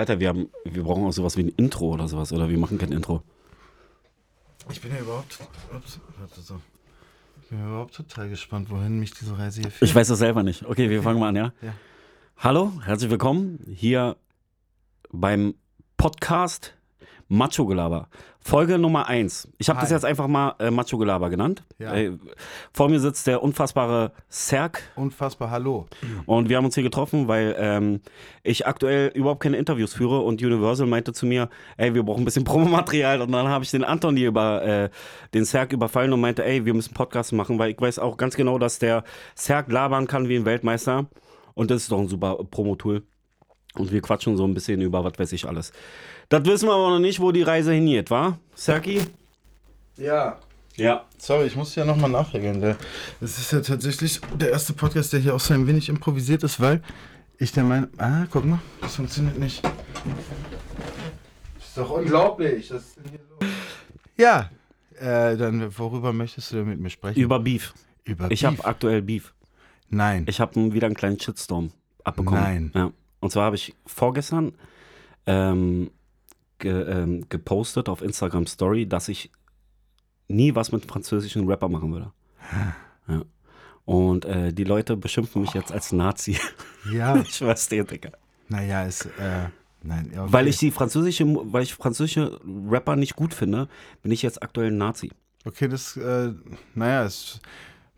Alter, wir, haben, wir brauchen auch sowas wie ein Intro oder sowas. Oder wir machen kein Intro. Ich bin ja überhaupt, ups, warte so. Ich bin ja überhaupt total gespannt, wohin mich diese Reise hier führt. Ich weiß das selber nicht. Okay, wir fangen mal an, ja? Ja. Hallo, herzlich willkommen hier beim Podcast Macho Gelaber. Folge Nummer 1. Ich habe das jetzt einfach mal äh, Macho Gelaber genannt. Ja. Äh, vor mir sitzt der unfassbare Serk Unfassbar, hallo. und wir haben uns hier getroffen, weil ähm, ich aktuell überhaupt keine Interviews führe und Universal meinte zu mir, ey, wir brauchen ein bisschen Promomaterial und dann habe ich den Anton hier über äh, den Serk überfallen und meinte, ey, wir müssen Podcast machen, weil ich weiß auch ganz genau, dass der Serk labern kann wie ein Weltmeister und das ist doch ein super Promo-Tool. Und wir quatschen so ein bisschen über was weiß ich alles. Das wissen wir aber noch nicht, wo die Reise hingeht, wa? Serki? Ja. Ja. Sorry, ich muss ja nochmal nachregeln. Das ist ja tatsächlich der erste Podcast, der hier auch so ein wenig improvisiert ist, weil ich der Meinung. Ah, guck mal, das funktioniert nicht. Das ist doch unglaublich. Was ist los? Ja, äh, dann worüber möchtest du denn mit mir sprechen? Über Beef. Über Ich Beef. habe aktuell Beef. Nein. Ich habe wieder einen kleinen Shitstorm abbekommen. Nein. Ja. Und zwar habe ich vorgestern ähm, ge, ähm, gepostet auf Instagram Story, dass ich nie was mit französischen Rapper machen würde. Ja. Und äh, die Leute beschimpfen mich jetzt als Nazi. ja, ich schwör's dir, Digga. naja, ist. Äh, nein, okay. Weil ich die französische, weil ich französische Rapper nicht gut finde, bin ich jetzt aktuell ein Nazi. Okay, das. Äh, naja, ist,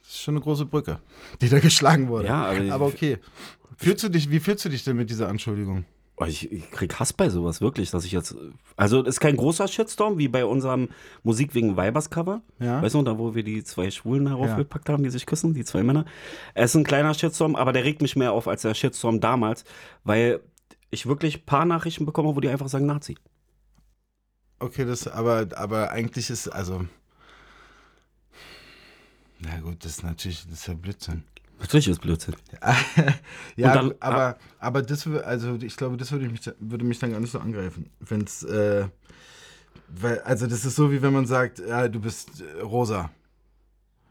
ist schon eine große Brücke, die da geschlagen wurde. Ja, aber- aber okay. Fühlst du dich, wie fühlst du dich denn mit dieser Anschuldigung? Oh, Ich, ich krieg Hass bei sowas, wirklich, dass ich jetzt. Also, es ist kein großer Shitstorm wie bei unserem Musik wegen Weibers Cover. Ja. Weißt du, da wo wir die zwei Schwulen Ja. heraufgepackt haben, die sich küssen, die zwei Männer. Es ist ein kleiner Shitstorm, aber der regt mich mehr auf als der Shitstorm damals, weil ich wirklich ein paar Nachrichten bekomme, wo die einfach sagen Nazi. Okay, das, aber, aber eigentlich ist, also. Na gut, das ist natürlich, das ist ja Blödsinn. Natürlich ist Blödsinn. ja, dann- aber, aber das, also ich glaube, das würde mich, würde mich dann gar nicht so angreifen. Wenn es, äh, weil, also das ist so, wie wenn man sagt, ja, du bist äh, rosa.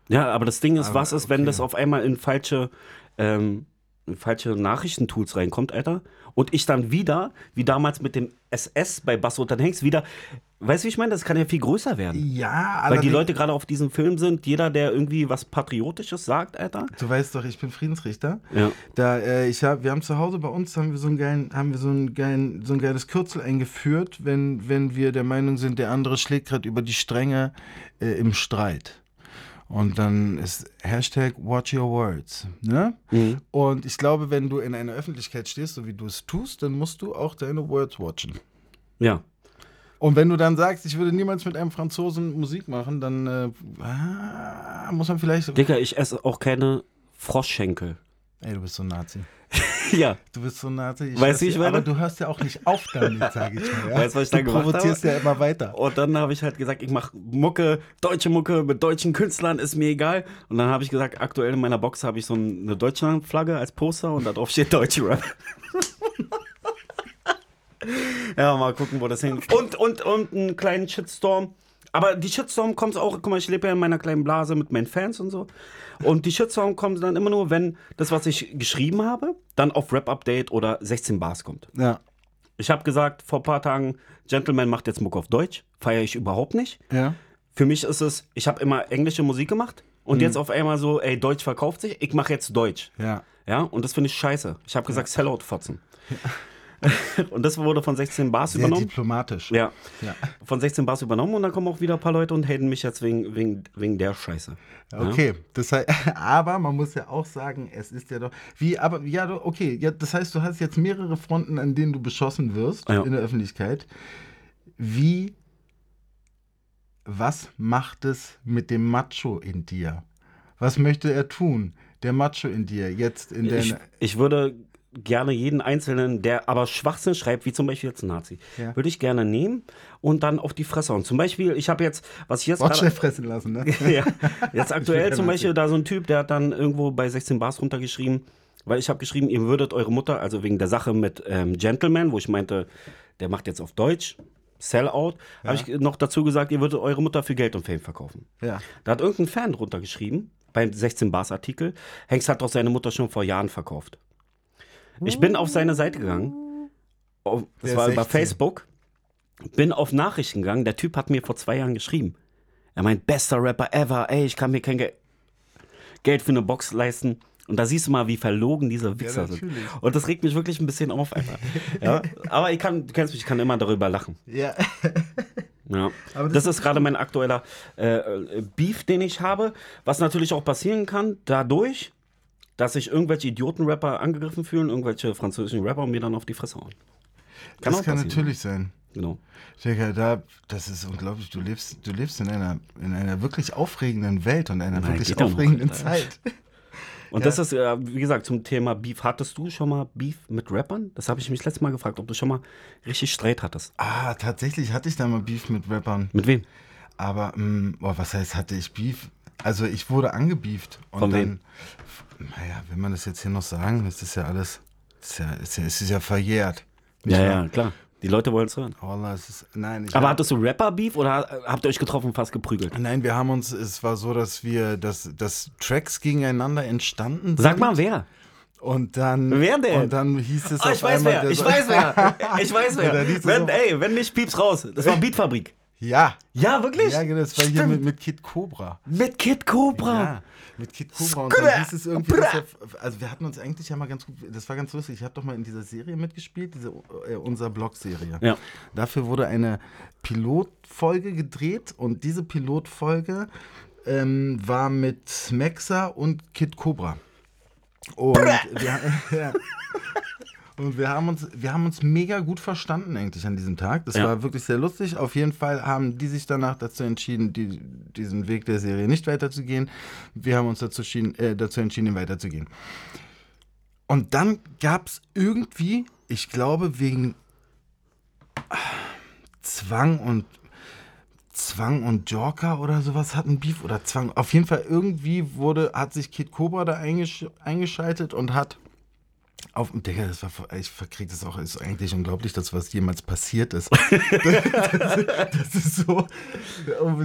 Ja, aber das Ding ist, Aber was ist, wenn okay. das auf einmal in falsche, ähm, in falsche Nachrichtentools reinkommt, Alter? Und ich dann wieder, wie damals mit dem SS bei Basso und dann hängst wieder, weißt du, wie ich meine? Das kann ja viel größer werden. Ja, Weil die Leute gerade auf diesem Film sind, jeder, der irgendwie was Patriotisches sagt, Alter. Du weißt doch, ich bin Friedensrichter. Ja. Da, äh, ich hab, wir haben zu Hause bei uns haben wir so ein geilen, haben wir so ein geilen, so ein geiles Kürzel eingeführt, wenn, wenn wir der Meinung sind, der andere schlägt gerade über die Stränge äh, im Streit. Und dann ist Hashtag Watch Your Words. Ne? Mhm. Und ich glaube, wenn du in einer Öffentlichkeit stehst, so wie du es tust, dann musst du auch deine Words watchen. Ja. Und wenn du dann sagst, ich würde niemals mit einem Franzosen Musik machen, dann äh, ah, muss man vielleicht. Digga, ich esse auch keine Froschschenkel. Ey, du bist so ein Nazi. ja. Du bist so Nazi. Ich Weißt du, ich meine? Aber du hörst ja auch nicht auf damit, sage ich mal. Ja? Weißt du, was ich du da gemacht provozierst habe? ja immer weiter. Und dann habe ich halt gesagt, ich mache Mucke, deutsche Mucke mit deutschen Künstlern, ist mir egal. Und dann habe ich gesagt, aktuell in meiner Box habe ich so eine Deutschlandflagge als Poster und da drauf steht Deutsche Rap. ja, mal gucken, wo das hingeht. Und, und, und einen kleinen Shitstorm. Aber die Shitstorm kommt auch, guck mal, ich lebe ja in meiner kleinen Blase mit meinen Fans und so. Und die Shitstorm kommt dann immer nur, wenn das, was ich geschrieben habe, dann auf Rap-Update oder 16 Bars kommt. Ja. Ich habe gesagt vor ein paar Tagen, Gentleman macht jetzt Muck auf Deutsch. Feiere ich überhaupt nicht. Ja. Für mich ist es, ich habe immer englische Musik gemacht und jetzt auf einmal so, ey, Deutsch verkauft sich, ich mache jetzt Deutsch. Ja. Ja, und das finde ich scheiße. Ich habe gesagt, Sellout Fotzen. und das wurde von 16 Bars Sehr übernommen. diplomatisch. Ja, Ja. von 16 Bars übernommen und dann kommen auch wieder ein paar Leute und haten mich jetzt wegen, wegen, wegen der Scheiße. Okay, das heißt, aber man muss ja auch sagen, es ist ja doch, wie, aber, ja, okay, ja, das heißt, du hast jetzt mehrere Fronten, an denen du beschossen wirst Ja. in der Öffentlichkeit. Wie, was macht es mit dem Macho in dir? Was möchte er tun, der Macho in dir, jetzt in Ich, der, ich würde gerne jeden Einzelnen, der aber Schwachsinn schreibt, wie zum Beispiel jetzt ein Nazi, Ja. würde ich gerne nehmen und dann auf die Fresse hauen. Zum Beispiel, ich habe jetzt, was ich jetzt gerade- fressen lassen, ne? ja. Jetzt aktuell zum. Beispiel da so ein Typ, der hat dann irgendwo bei 16 Bars runtergeschrieben, weil ich habe geschrieben, ihr würdet eure Mutter, also wegen der Sache mit ähm, Gentleman, wo ich meinte, der macht jetzt auf Deutsch, Sellout, habe ich noch dazu gesagt, ihr würdet eure Mutter für Geld und Fame verkaufen. Ja. Da hat irgendein Fan drunter geschrieben, beim 16 Bars Artikel, Hengst hat doch seine Mutter schon vor Jahren verkauft. Ich bin auf seine Seite gegangen auf, das Der war ist über 16. Facebook, bin auf Nachrichten gegangen. Der Typ hat mir vor zwei Jahren geschrieben. Er meint, bester Rapper ever, ey, ich kann mir kein Ge Geld für eine Box leisten. Und da siehst du mal, wie verlogen diese Wichser sind. natürlich. Und das regt mich wirklich ein bisschen auf, einfach. ja? Aber ich kann, du kennst mich, ich kann immer darüber lachen. Ja. Ja. Das, das ist gerade mein aktueller äh, Beef, den ich habe. Was natürlich auch passieren kann, dadurch, dass sich irgendwelche Idioten-Rapper angegriffen fühlen, irgendwelche französischen Rapper und mir dann auf die Fresse hauen. Kann das kann passieren. natürlich sein. Genau. Digga, da, das ist unglaublich. Du lebst, du lebst in einer, in einer wirklich aufregenden Welt und einer Nein, wirklich noch, aufregenden Alter. Zeit. Und Ja. das ist, wie gesagt, zum Thema Beef. Hattest du schon mal Beef mit Rappern? Das habe ich mich letztes Mal gefragt, ob du schon mal richtig Streit hattest. Ah, tatsächlich hatte ich da mal Beef mit Rappern. Mit wem? Aber, mh, boah, was heißt, hatte ich Beef? Also, ich wurde angebieft. Und Von dann, wem? Naja, will man das jetzt hier noch sagen? Das ist ja alles, das ist ja, ist ja, es ist ja verjährt. Ja, wahr? ja, klar. Die Leute wollen es hören. Wallah, es ist, nein, ich Aber hab- hattest du Rapper-Beef oder habt ihr euch getroffen und fast geprügelt? Nein, wir haben uns, es war so, dass wir, dass, dass Tracks gegeneinander entstanden Sag sind. mal, wer? Und dann, Wer denn? Und dann hieß es auf ich weiß einmal, wer, ich weiß wer. Ich weiß wer. es Wenn, so- ey, wenn nicht, pieps raus. Das war Beatfabrik. Ja, Ja, wirklich? ja, genau, das war hier Stimmt. mit, mit Kid Cobra. Mit Kid Cobra. Ja, mit Kid Cobra. Und dann hieß es irgendwie, er, also wir hatten uns eigentlich ja mal ganz gut, das war ganz lustig. Ich habe doch mal in dieser Serie mitgespielt, diese äh, unser Blog-Serie. Ja. Dafür wurde eine Pilotfolge gedreht und diese Pilotfolge ähm, war mit Maxa und Kid Cobra. Und wir, ja. Und wir haben uns, wir haben uns mega gut verstanden eigentlich an diesem Tag. Das Ja. war wirklich sehr lustig. Auf jeden Fall haben die sich danach dazu entschieden, die, diesen Weg der Serie nicht weiterzugehen. Wir haben uns dazu, schien, äh, dazu entschieden, ihn weiterzugehen. Und dann gab es irgendwie, ich glaube, wegen ah, Zwang und Zwang und Joker oder sowas hatten Beef oder Zwang. Auf jeden Fall irgendwie wurde, hat sich Kid Cobra da eingesch eingeschaltet und hat auf Digga, das war ich verkrieg das auch, ist eigentlich unglaublich, dass was jemals passiert ist. das, das ist so,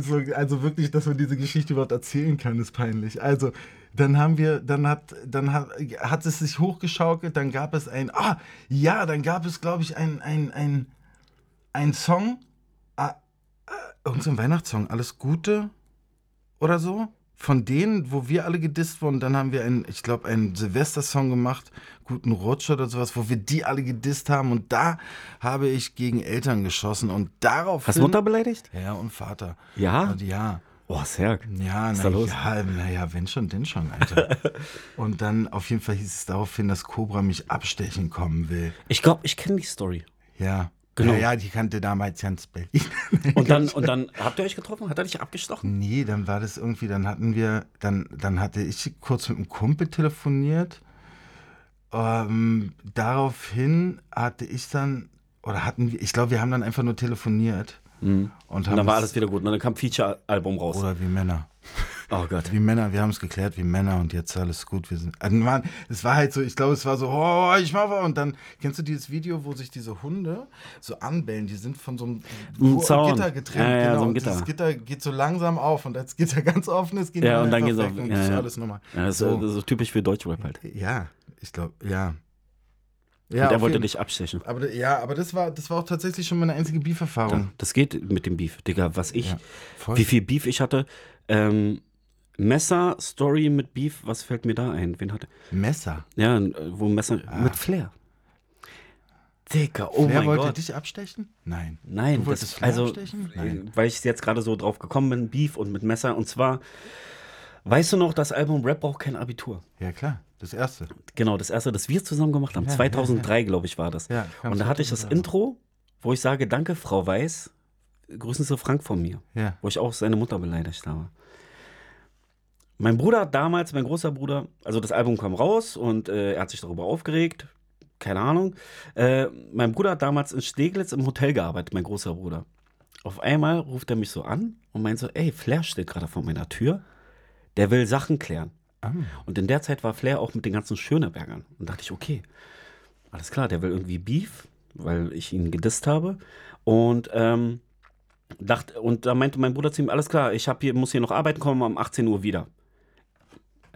so, also wirklich, dass man diese Geschichte überhaupt erzählen kann, ist peinlich. Also, dann haben wir, dann hat, dann hat, hat es sich hochgeschaukelt, dann gab es ein, ah, ja, dann gab es, glaube ich, ein, ein, ein, ein Song, ah, äh, irgend so ein Weihnachtssong, Alles Gute oder so. Von denen, wo wir alle gedisst wurden, dann haben wir einen, ich glaube, einen Silvester-Song gemacht, Guten Rutsch oder sowas, wo wir die alle gedisst haben. Und da habe ich gegen Eltern geschossen und darauf. Hast du Mutter beleidigt? Ja, und Vater. Ja? Und ja. Oh, Serg. Ja, Was ist na, da los? ja, naja, wenn schon, denn schon, Alter. und dann auf jeden Fall hieß es daraufhin, dass Cobra mich abstechen kommen will. Ich glaube, ich kenne die Story. Ja. Genau. Ja, ja, die kannte damals ganz Berlin. Und dann, und dann habt ihr euch getroffen? Hat er dich abgestochen? Nee, dann war das irgendwie, dann hatten wir, dann, dann hatte ich kurz mit einem Kumpel telefoniert. Ähm, daraufhin hatte ich dann, oder hatten wir, ich glaube, wir haben dann einfach nur telefoniert. Und, Und haben dann war es- alles wieder gut. Und dann kam Feature-Album raus. Oder wie Männer. Oh Gott. Wie Männer, wir haben es geklärt wie Männer und jetzt alles gut. Wir sind. Also man, es war halt so, ich glaube, es war so, oh, ich mach was. Und dann, kennst du dieses Video, wo sich diese Hunde so anbellen? Die sind von so einem Ein Zaun. Gitter getrennt. Ja, ja, genau. so ein und Gitter. Dieses Gitter geht so langsam auf und als das Gitter ganz offen ist, gehen Ja, und dann geht's auf- und ja, das ja. alles normal. Ja, das, ist, so. das ist so typisch für Deutschrap halt. Ja, ich glaube, ja. und Ja, er auf wollte dich abstechen. Aber ja, aber das war, das war auch tatsächlich schon meine einzige Beef-Erfahrung. Das geht mit dem Beef. Digga, was ich, Ja, wie viel Beef ich hatte. Ähm, Messer, Story mit Beef, was fällt mir da ein? Wen hatte? Messer. Ja, äh, wo Messer, mit Flair. Digga, oh Wer mein wollte Gott. dich abstechen? Nein. Nein, Du wolltest das, Flair also, abstechen? Nein. äh, weil ich jetzt gerade so drauf gekommen bin, Beef und mit Messer. Und zwar, weißt du noch, das Album Rap braucht kein Abitur. Ja, klar. Das erste. Genau, das erste, das wir zusammen gemacht haben. Ja, 2003, glaube ich, war das. Ja, und da hatte ich das 2003. Intro, wo ich sage, danke, Frau Weiß, grüßen Sie Frank von mir. Ja. Wo ich auch seine Mutter beleidigt habe. Mein Bruder hat damals, mein großer Bruder, also das Album kam raus und äh, er hat sich darüber aufgeregt. Keine Ahnung. Äh, mein Bruder hat damals in Steglitz im Hotel gearbeitet, mein großer Bruder. Auf einmal ruft er mich so an und meint so, ey, Flair steht gerade vor meiner Tür. Der will Sachen klären. Ah. Und in der Zeit war Flair auch mit den ganzen Schönebergern. Und dachte ich, okay, alles klar, der will irgendwie Beef, weil ich ihn gedisst habe. Und ähm, dachte, und da meinte mein Bruder zu ihm, alles klar, ich hab hier, muss hier noch arbeiten, kommen wir um 18 Uhr wieder.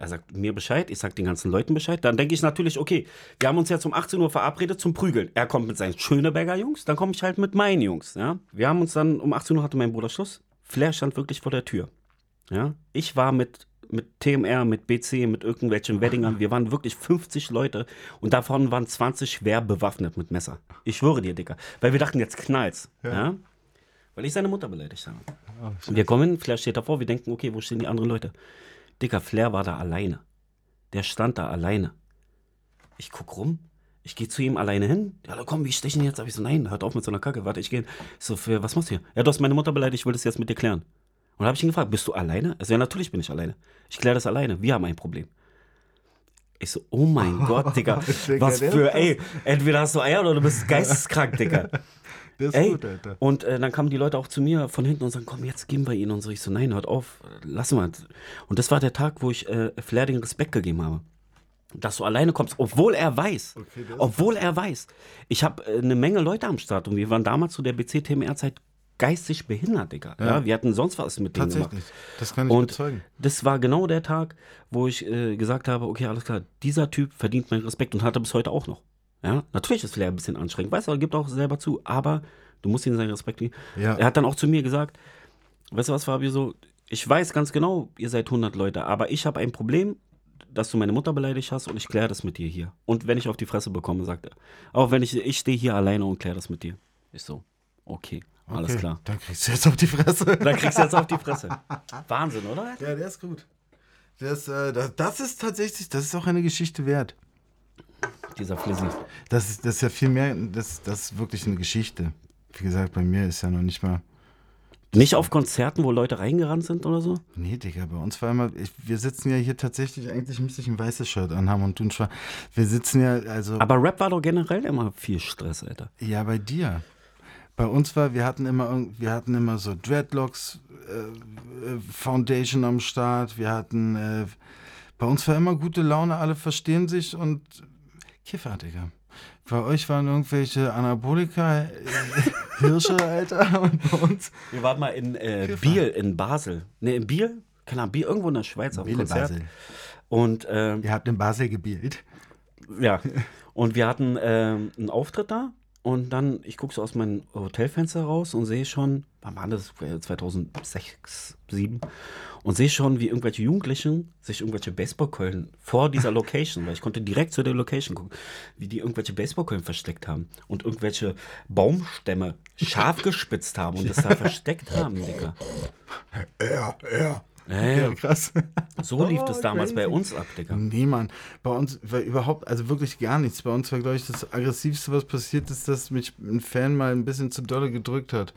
Er sagt mir Bescheid, ich sag den ganzen Leuten Bescheid. Dann denke ich natürlich, okay, wir haben uns jetzt um 18 Uhr verabredet zum Prügeln. Er kommt mit seinen Schöneberger Jungs, dann komme ich halt mit meinen Jungs. Ja? Wir haben uns dann, um 18 Uhr hatte mein Bruder Schluss. Flair stand wirklich vor der Tür. Ja? Ich war mit, mit TMR, mit BC, mit irgendwelchen Weddingern, wir waren wirklich 50 Leute und davon waren 20 schwer bewaffnet mit Messer. Ich schwöre dir, Dicker. Weil wir dachten, jetzt knallt's. Ja? Weil ich seine Mutter beleidigt habe. wir kommen Flair steht davor, wir denken, okay, wo stehen die anderen Leute? Dicker, Flair war da alleine. Der stand da alleine. Ich guck rum, ich gehe zu ihm alleine hin. Ja, komm, wie stechen jetzt? Hab ich so, nein, hört auf mit so einer Kacke. Warte, ich gehe. So, für, was machst du hier? Ja, du hast meine Mutter beleidigt, ich will das jetzt mit dir klären. Und habe ich ihn gefragt, bist du alleine? Also, ja, natürlich bin ich alleine. Ich kläre das alleine. Wir haben ein Problem. Ich so, oh mein Gott, Digga. Was für, ey, entweder hast du Eier oder du bist geisteskrank, Digga. Das ist Ey, gut, Alter. und äh, dann kamen die Leute auch zu mir von hinten und sagen, komm, jetzt geben wir ihn und so. Ich so, nein, hört auf, lass mal. Und das war der Tag, wo ich äh, Flair den Respekt gegeben habe. Dass du alleine kommst, obwohl er weiß, Okay, obwohl er weiß. Ich habe äh, eine Menge Leute am Start und wir waren damals zu der BC-TMR-Zeit geistig behindert, Digga. Ja. wir hatten sonst was mit denen gemacht. Das kann ich Und bezeugen. das war genau der Tag, wo ich äh, gesagt habe, okay, alles klar, dieser Typ verdient meinen Respekt und hat er bis heute auch noch. Ja, natürlich ist Flair ein bisschen anstrengend, weißt du, er gibt auch selber zu, aber du musst ihm seinen Respekt geben. Ja. Er hat dann auch zu mir gesagt, weißt du was, Fabio, so, ich weiß ganz genau, ihr seid 100 Leute, aber ich habe ein Problem, dass du meine Mutter beleidigt hast und ich kläre das mit dir hier. Und wenn ich auf die Fresse bekomme, sagt er, auch wenn ich, ich stehe hier alleine und kläre das mit dir. Ich so, okay, alles Okay, klar. Dann kriegst du jetzt auf die Fresse. Dann kriegst du jetzt auf die Fresse. Wahnsinn, oder? Ja, der ist gut. Das, äh, das, das ist tatsächlich, das ist auch eine Geschichte wert. Dieser Flizzy. Das ist, das ist ja viel mehr, das, das ist wirklich eine Geschichte. Wie gesagt, bei mir ist ja noch nicht mal. Nicht auf Konzerten, wo Leute reingerannt sind oder so? Nee, Digga, bei uns war immer, ich, wir sitzen ja hier tatsächlich, eigentlich müsste ich ein weißes Shirt anhaben und du ein schwarz. Wir sitzen ja, also, Aber Rap war doch generell immer viel Stress, Alter. ja, bei dir. Bei uns war, wir hatten immer, wir hatten immer so Dreadlocks äh, äh, Foundation am Start. Wir hatten, äh, bei uns war immer gute Laune, alle verstehen sich und Kiffer, Digga. Bei euch waren irgendwelche Anabolika, äh, Hirsche, Alter, und bei uns Wir waren mal in äh. Biel in Basel. Ne, in Biel? Keine Ahnung, Biel, irgendwo in der Schweiz auf dem Konzert. Basel. Und ähm, Ihr habt in Basel gebielt. ja, und wir hatten ähm, einen Auftritt da. Und dann, ich gucke so aus meinem Hotelfenster raus und sehe schon, wann war das? 2006, 2007. Und sehe schon, wie irgendwelche Jugendlichen sich irgendwelche Baseballkeulen vor dieser Location, weil ich konnte direkt zu der Location gucken, wie die irgendwelche Baseballkeulen versteckt haben und irgendwelche Baumstämme scharf gespitzt haben und das da versteckt haben, Digga. Ja, ja. Ja, ja. krass. So lief das Oh, damals bei crazy. uns ab, Digga. Nee, Mann. Bei uns war überhaupt, also wirklich gar nichts. Bei uns war, glaube ich, das Aggressivste, was passiert ist, dass mich ein Fan mal ein bisschen zu dolle gedrückt hat.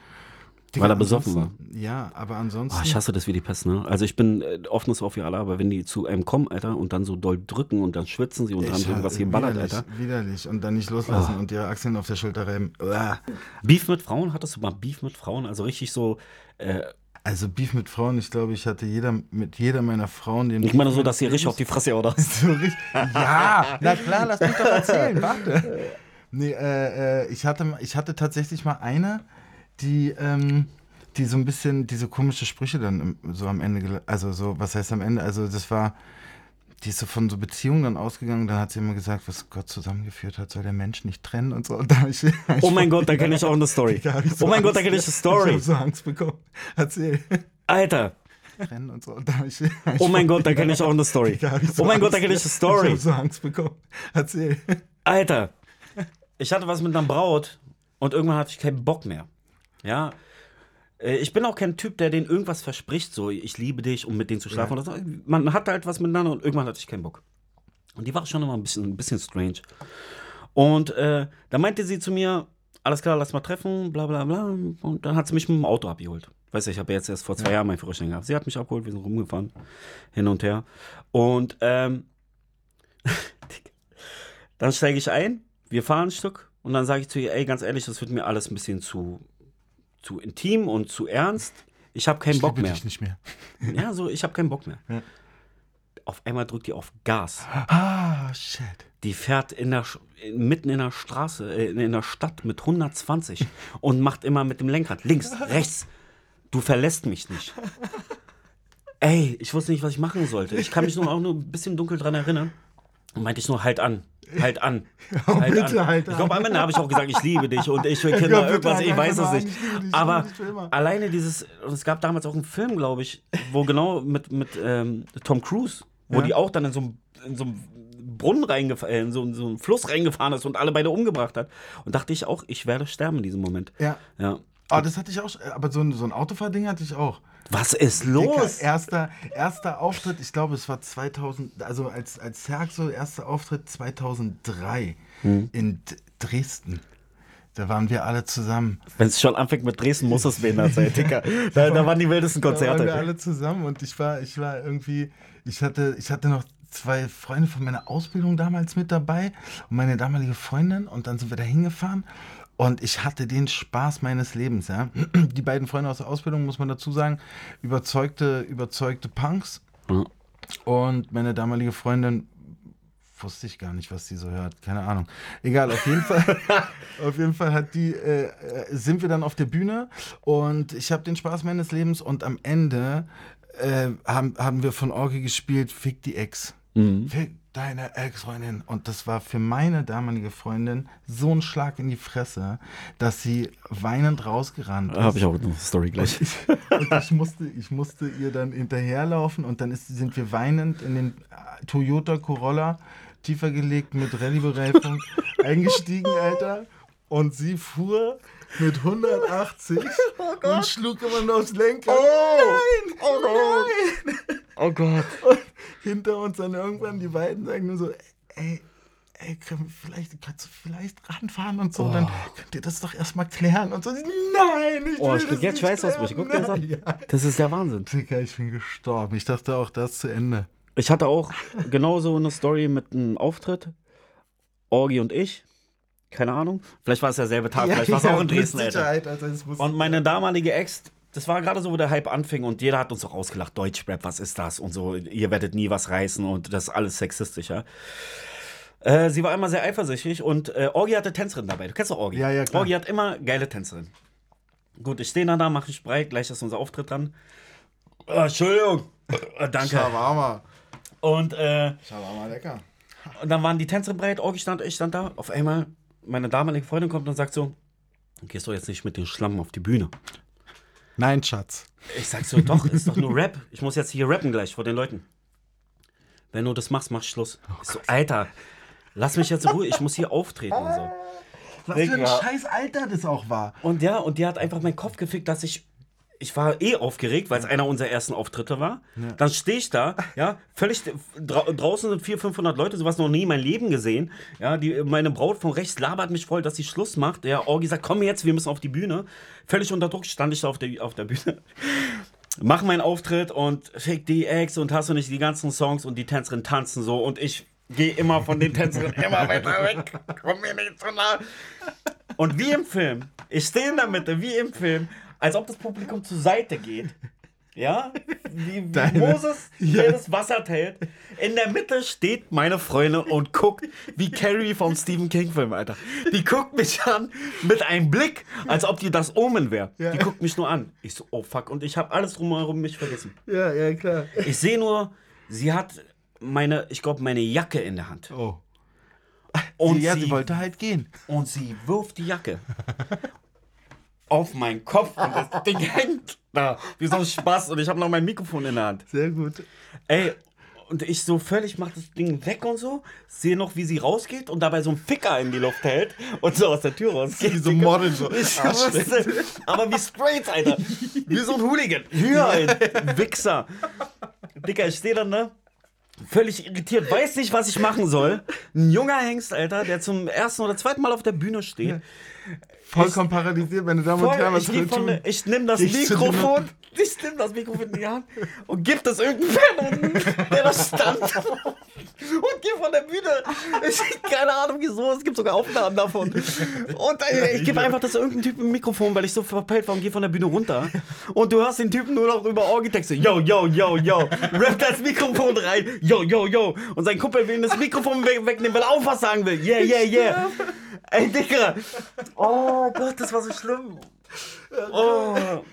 Weil er besoffen ansonsten- Ja, aber ansonsten. Oh, ich hasse das wie die Pest, ne? Also ich bin äh, offenes auf ihr alle, aber wenn die zu einem kommen, Alter, und dann so doll drücken und dann schwitzen sie und Ich irgendwas hasse- hier ballert, Alter. Oh. Widerlich. Und dann nicht loslassen und ihre Achseln auf der Schulter reiben. Uah. Beef mit Frauen, hattest du mal Beef mit Frauen? Also richtig so, äh, Also Beef mit Frauen, ich glaube, ich hatte jeder mit jeder meiner Frauen den. ich meine so, dass sie richtig auf die Fresse, oder? So richtig. Ja, na klar, lass mich doch erzählen, warte. Nee, äh, äh, ich, hatte, ich hatte tatsächlich mal eine, die, ähm, die so ein bisschen diese komische Sprüche dann so am Ende, also so, was heißt am Ende? Also das war, die ist so von so Beziehungen dann ausgegangen, dann hat sie immer gesagt, was Gott zusammengeführt hat, soll der Mensch nicht trennen und so. Und da ich, Oh mein Gott, da kenne ich auch eine Story. ich so Oh mein Gott, da Angst- kenne ich eine Ich Story. hab so Angst bekommen. Erzähl. Alter, Trennen und so. Und ich, oh mein Gott, da kenne ich auch eine Story. ich so Oh mein Gott, da Angst- kenne ich eine Ich Story. hab so Angst bekommen. Erzähl. Alter, ich hatte was mit einer Braut und irgendwann hatte ich keinen Bock mehr. Ja. Äh, Ich bin auch kein Typ, der denen irgendwas verspricht, so ich liebe dich, um mit denen zu schlafen Ja. Man hat halt was miteinander und irgendwann hatte ich keinen Bock. Und die war schon immer ein bisschen, ein bisschen strange. Und äh, da meinte sie zu mir, alles klar, lass mal treffen, bla bla bla. Und dann hat sie mich mit dem Auto abgeholt. Weißt du, ich habe jetzt erst vor zwei Jahren meinen Führerschein gehabt. Sie hat mich abgeholt, wir sind rumgefahren, hin und her. Und ähm, dann steige ich ein, wir fahren ein Stück und dann sage ich zu ihr, ey, ganz ehrlich, das wird mir alles ein bisschen zu, zu intim und zu ernst. Ich habe keinen Ich Bock mehr. dich nicht mehr. Ja, so, ich habe keinen Bock mehr. Ja. Auf einmal drückt die auf Gas. Ah, shit. Die fährt in der, mitten in der Straße, äh, in der Stadt mit 120 und macht immer mit dem Lenkrad links, rechts. Du verlässt mich nicht. ey, ich wusste nicht, was ich machen sollte. Ich kann mich nur auch nur ein bisschen dunkel dran erinnern. Und meinte ich nur, halt an. Halt an. Oh, halt bitte, an. halt ich glaube, am Ende habe ich auch gesagt, ich liebe dich und ich will Ja, Kinder, bitte, irgendwas, halt ich weiß es nicht. dich, Aber alleine dieses, und es gab damals auch einen Film, glaube ich, wo genau mit, mit ähm, Tom Cruise, wo Ja. die auch dann in so einem, in so einem Brunnen reingefahren, äh, in so, so einen Fluss reingefahren ist und alle beide umgebracht hat. Und dachte ich auch, ich werde sterben in diesem Moment. Ja. Ja. Oh, das hatte ich auch, aber so ein, so ein Autofahrding hatte ich auch. Was ist Dicker, los? erster, erster Auftritt, ich glaube, es war 2000, also als, als Zerg so, erster Auftritt 2003 Hm. in Dresden. Da waren wir alle zusammen. Wenn es schon anfängt mit Dresden, muss es behindert sein, Dicker. Da, da waren die wildesten Da waren wir Konzerte. alle zusammen und ich war, ich war irgendwie, ich hatte, ich hatte noch zwei Freunde von meiner Ausbildung damals mit dabei und meine damalige Freundin und dann sind wir da hingefahren und ich hatte den Spaß meines Lebens, ja. Die beiden Freunde aus der Ausbildung, muss man dazu sagen, überzeugte, überzeugte Punks und meine damalige Freundin wusste ich gar nicht, was die so hört. Keine Ahnung. Egal, auf jeden Fall, auf jeden Fall hat die, äh, äh, sind wir dann auf der Bühne und ich habe den Spaß meines Lebens und am Ende äh, haben, haben wir von Orgi gespielt, Fick die Ex. Mhm. Fick deine Ex-Freundin. Und das war für meine damalige Freundin so ein Schlag in die Fresse, dass sie weinend rausgerannt ist. Habe ich auch eine Story gleich. Und ich musste, ich musste ihr dann hinterherlaufen und dann ist, sind wir weinend in den Toyota Corolla tiefer gelegt mit Rallye-Bereifung eingestiegen, Alter. Und sie fuhr mit 180 und schlug immer noch aufs Lenkrad. nein! Oh nein! Oh Gott. Und hinter uns dann irgendwann die beiden sagen nur so, ey, ey, können wir vielleicht, kannst du vielleicht ranfahren und so, dann könnt ihr das doch erstmal klären und so. Nein, ich Oh, will ich das jetzt nicht Schweißausbrüche. klären. Guck dir das an. Ja. Das ist der Wahnsinn. Digga, ich bin gestorben. Ich dachte auch, das ist zu Ende. Ich hatte auch genauso eine Story mit einem Auftritt. Orgi und ich. Keine Ahnung. Vielleicht war es derselbe Tag, vielleicht war es auch in Dresden, Alter. Also Und meine damalige Ex, das war gerade so, wo der Hype anfing und jeder hat uns auch ausgelacht. Deutschrap, was ist das? Und so, ihr werdet nie was reißen und das ist alles sexistisch, ja. Äh, sie war immer sehr eifersüchtig und äh, Orgi hatte Tänzerin dabei. Du kennst doch Orgi. Ja, ja, klar. Orgi hat immer geile Tänzerin. Gut, ich stehe dann da, mache ich breit, gleich ist unser Auftritt dran. Äh, Entschuldigung. Äh, danke. Shawarma. Und äh, Shawarma lecker. und dann waren die Tänzerin breit, Orgi stand, ich stand da. Auf einmal, meine damalige Freundin kommt und sagt so, gehst du jetzt nicht mit den Schlammen auf die Bühne? Nein, Schatz. Ich sag so, doch, ist doch nur Rap. Ich muss jetzt hier rappen gleich vor den Leuten. Wenn du das machst, mach Schluss. ich so, Alter, lass mich jetzt in Ruhe, ich muss hier auftreten und so. Was für ein scheiß Alter das auch war. Und ja, und die hat einfach meinen Kopf gefickt, dass ich. Ich war eh aufgeregt, weil es einer unserer ersten Auftritte war. Dann stehe ich da, ja, völlig. Dra draußen sind 400, 500 Leute, sowas noch nie in meinem Leben gesehen. Ja, die, meine Braut von rechts labert mich voll, dass sie Schluss macht. Ja, Orgi sagt, komm jetzt, wir müssen auf die Bühne. Völlig unter Druck stand ich da auf der, auf der Bühne. Mach meinen Auftritt und fick die Ex und hast du nicht die ganzen Songs und die Tänzerinnen tanzen so und ich gehe immer von den Tänzerinnen immer weiter weg. Komm mir nicht so nah. Und wie im Film, ich stehe in der Mitte, wie im Film, als ob das Publikum zur Seite geht. Ja? Wie, wie Deine- Moses Ja. der das Wasser teilt. In der Mitte steht meine Freundin und guckt wie Carrie vom Stephen King-Film, Alter. Die guckt mich an mit einem Blick, als ob die das Omen wäre. Ja. Die guckt mich nur an. Ich so, oh fuck. Und ich habe alles drumherum mich vergessen. Ja, ja, klar. Ich sehe nur, sie hat meine, ich glaube, meine Jacke in der Hand. Oh. Und ja, sie, sie wollte halt gehen. und sie wirft die Jacke auf meinen Kopf und das Ding hängt da wie so ein Spaß und ich habe noch mein Mikrofon in der Hand. Sehr gut. Ey, und ich so völlig mach das Ding weg und so, sehe noch, wie sie rausgeht und dabei so einen Ficker in die Luft hält und so aus der Tür rausgeht. Wie so ein Model so. Ich Arschleck. wusste, aber wie straight, Alter. Wie so ein Hooligan. Hier, ein Wichser. Dicker, ich stehe dann da, völlig irritiert, weiß nicht, was ich machen soll. Ein junger Hengst, Alter, der zum ersten oder zweiten Mal auf der Bühne steht. Vollkommen paralysiert, meine Damen und Voll, Herren. Was ich, ich von, tun? ich nehme das Ich Mikrofon, ich nehme das Mikrofon in die Hand und gib das irgendeinem Fan, der da stand. Und geh von der Bühne. Ich keine Ahnung wieso, es gibt sogar Aufnahmen davon. Und äh, ich gebe einfach das irgendeinem Typen ein Mikrofon, weil ich so verpeilt war und geh von der Bühne runter. Und du hörst den Typen nur noch über Orgitexte. Yo, yo, yo, yo. Rappt das Mikrofon rein. Yo, yo, yo. Und sein Kumpel will ihm das Mikrofon we wegnehmen, weil er auch was sagen will. Yeah, yeah, yeah. Ey, Dicker. Oh Gott, das war so schlimm. Oh.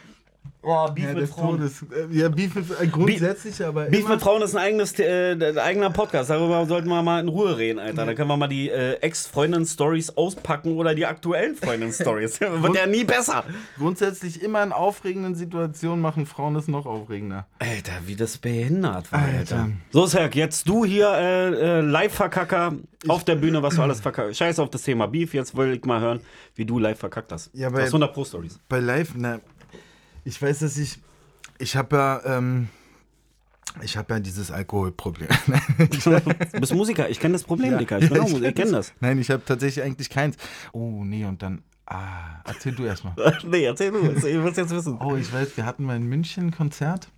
Oh, Beef Ja, mit Frauen. Todes. Äh, Ja, Beef ist äh, grundsätzlich, aber Beef mit Frauen ist ein eigenes, äh, ein eigener Podcast. Darüber sollten wir mal in Ruhe reden, Alter. Da können wir mal die äh, Ex-Freundin-Stories auspacken oder die aktuellen Freundin-Stories. Wird ja nie besser. grundsätzlich immer in aufregenden Situationen machen Frauen es noch aufregender. Alter, wie das behindert war, Alter. Alter. So, Serg, jetzt du hier äh, äh, Live-Verkacker auf der Bühne, was du alles verkackt Scheiß auf das Thema Beef. Jetzt will ich mal hören, wie du live verkackt hast. Ja, du weil- hast 100 Pro-Stories. Bei Live, na, ich weiß, dass ich, ich habe ja, ähm, ich habe ja dieses Alkoholproblem. Du bist Musiker, ich kenne das Problem, Dicker. Ich, Musiker, ich kenne das. Nein, ich habe tatsächlich eigentlich keins. Oh, nee, und dann, ah, erzähl du erstmal. nee, erzähl du, ich will jetzt wissen. Oh, ich weiß, wir hatten mal in München ein Konzert.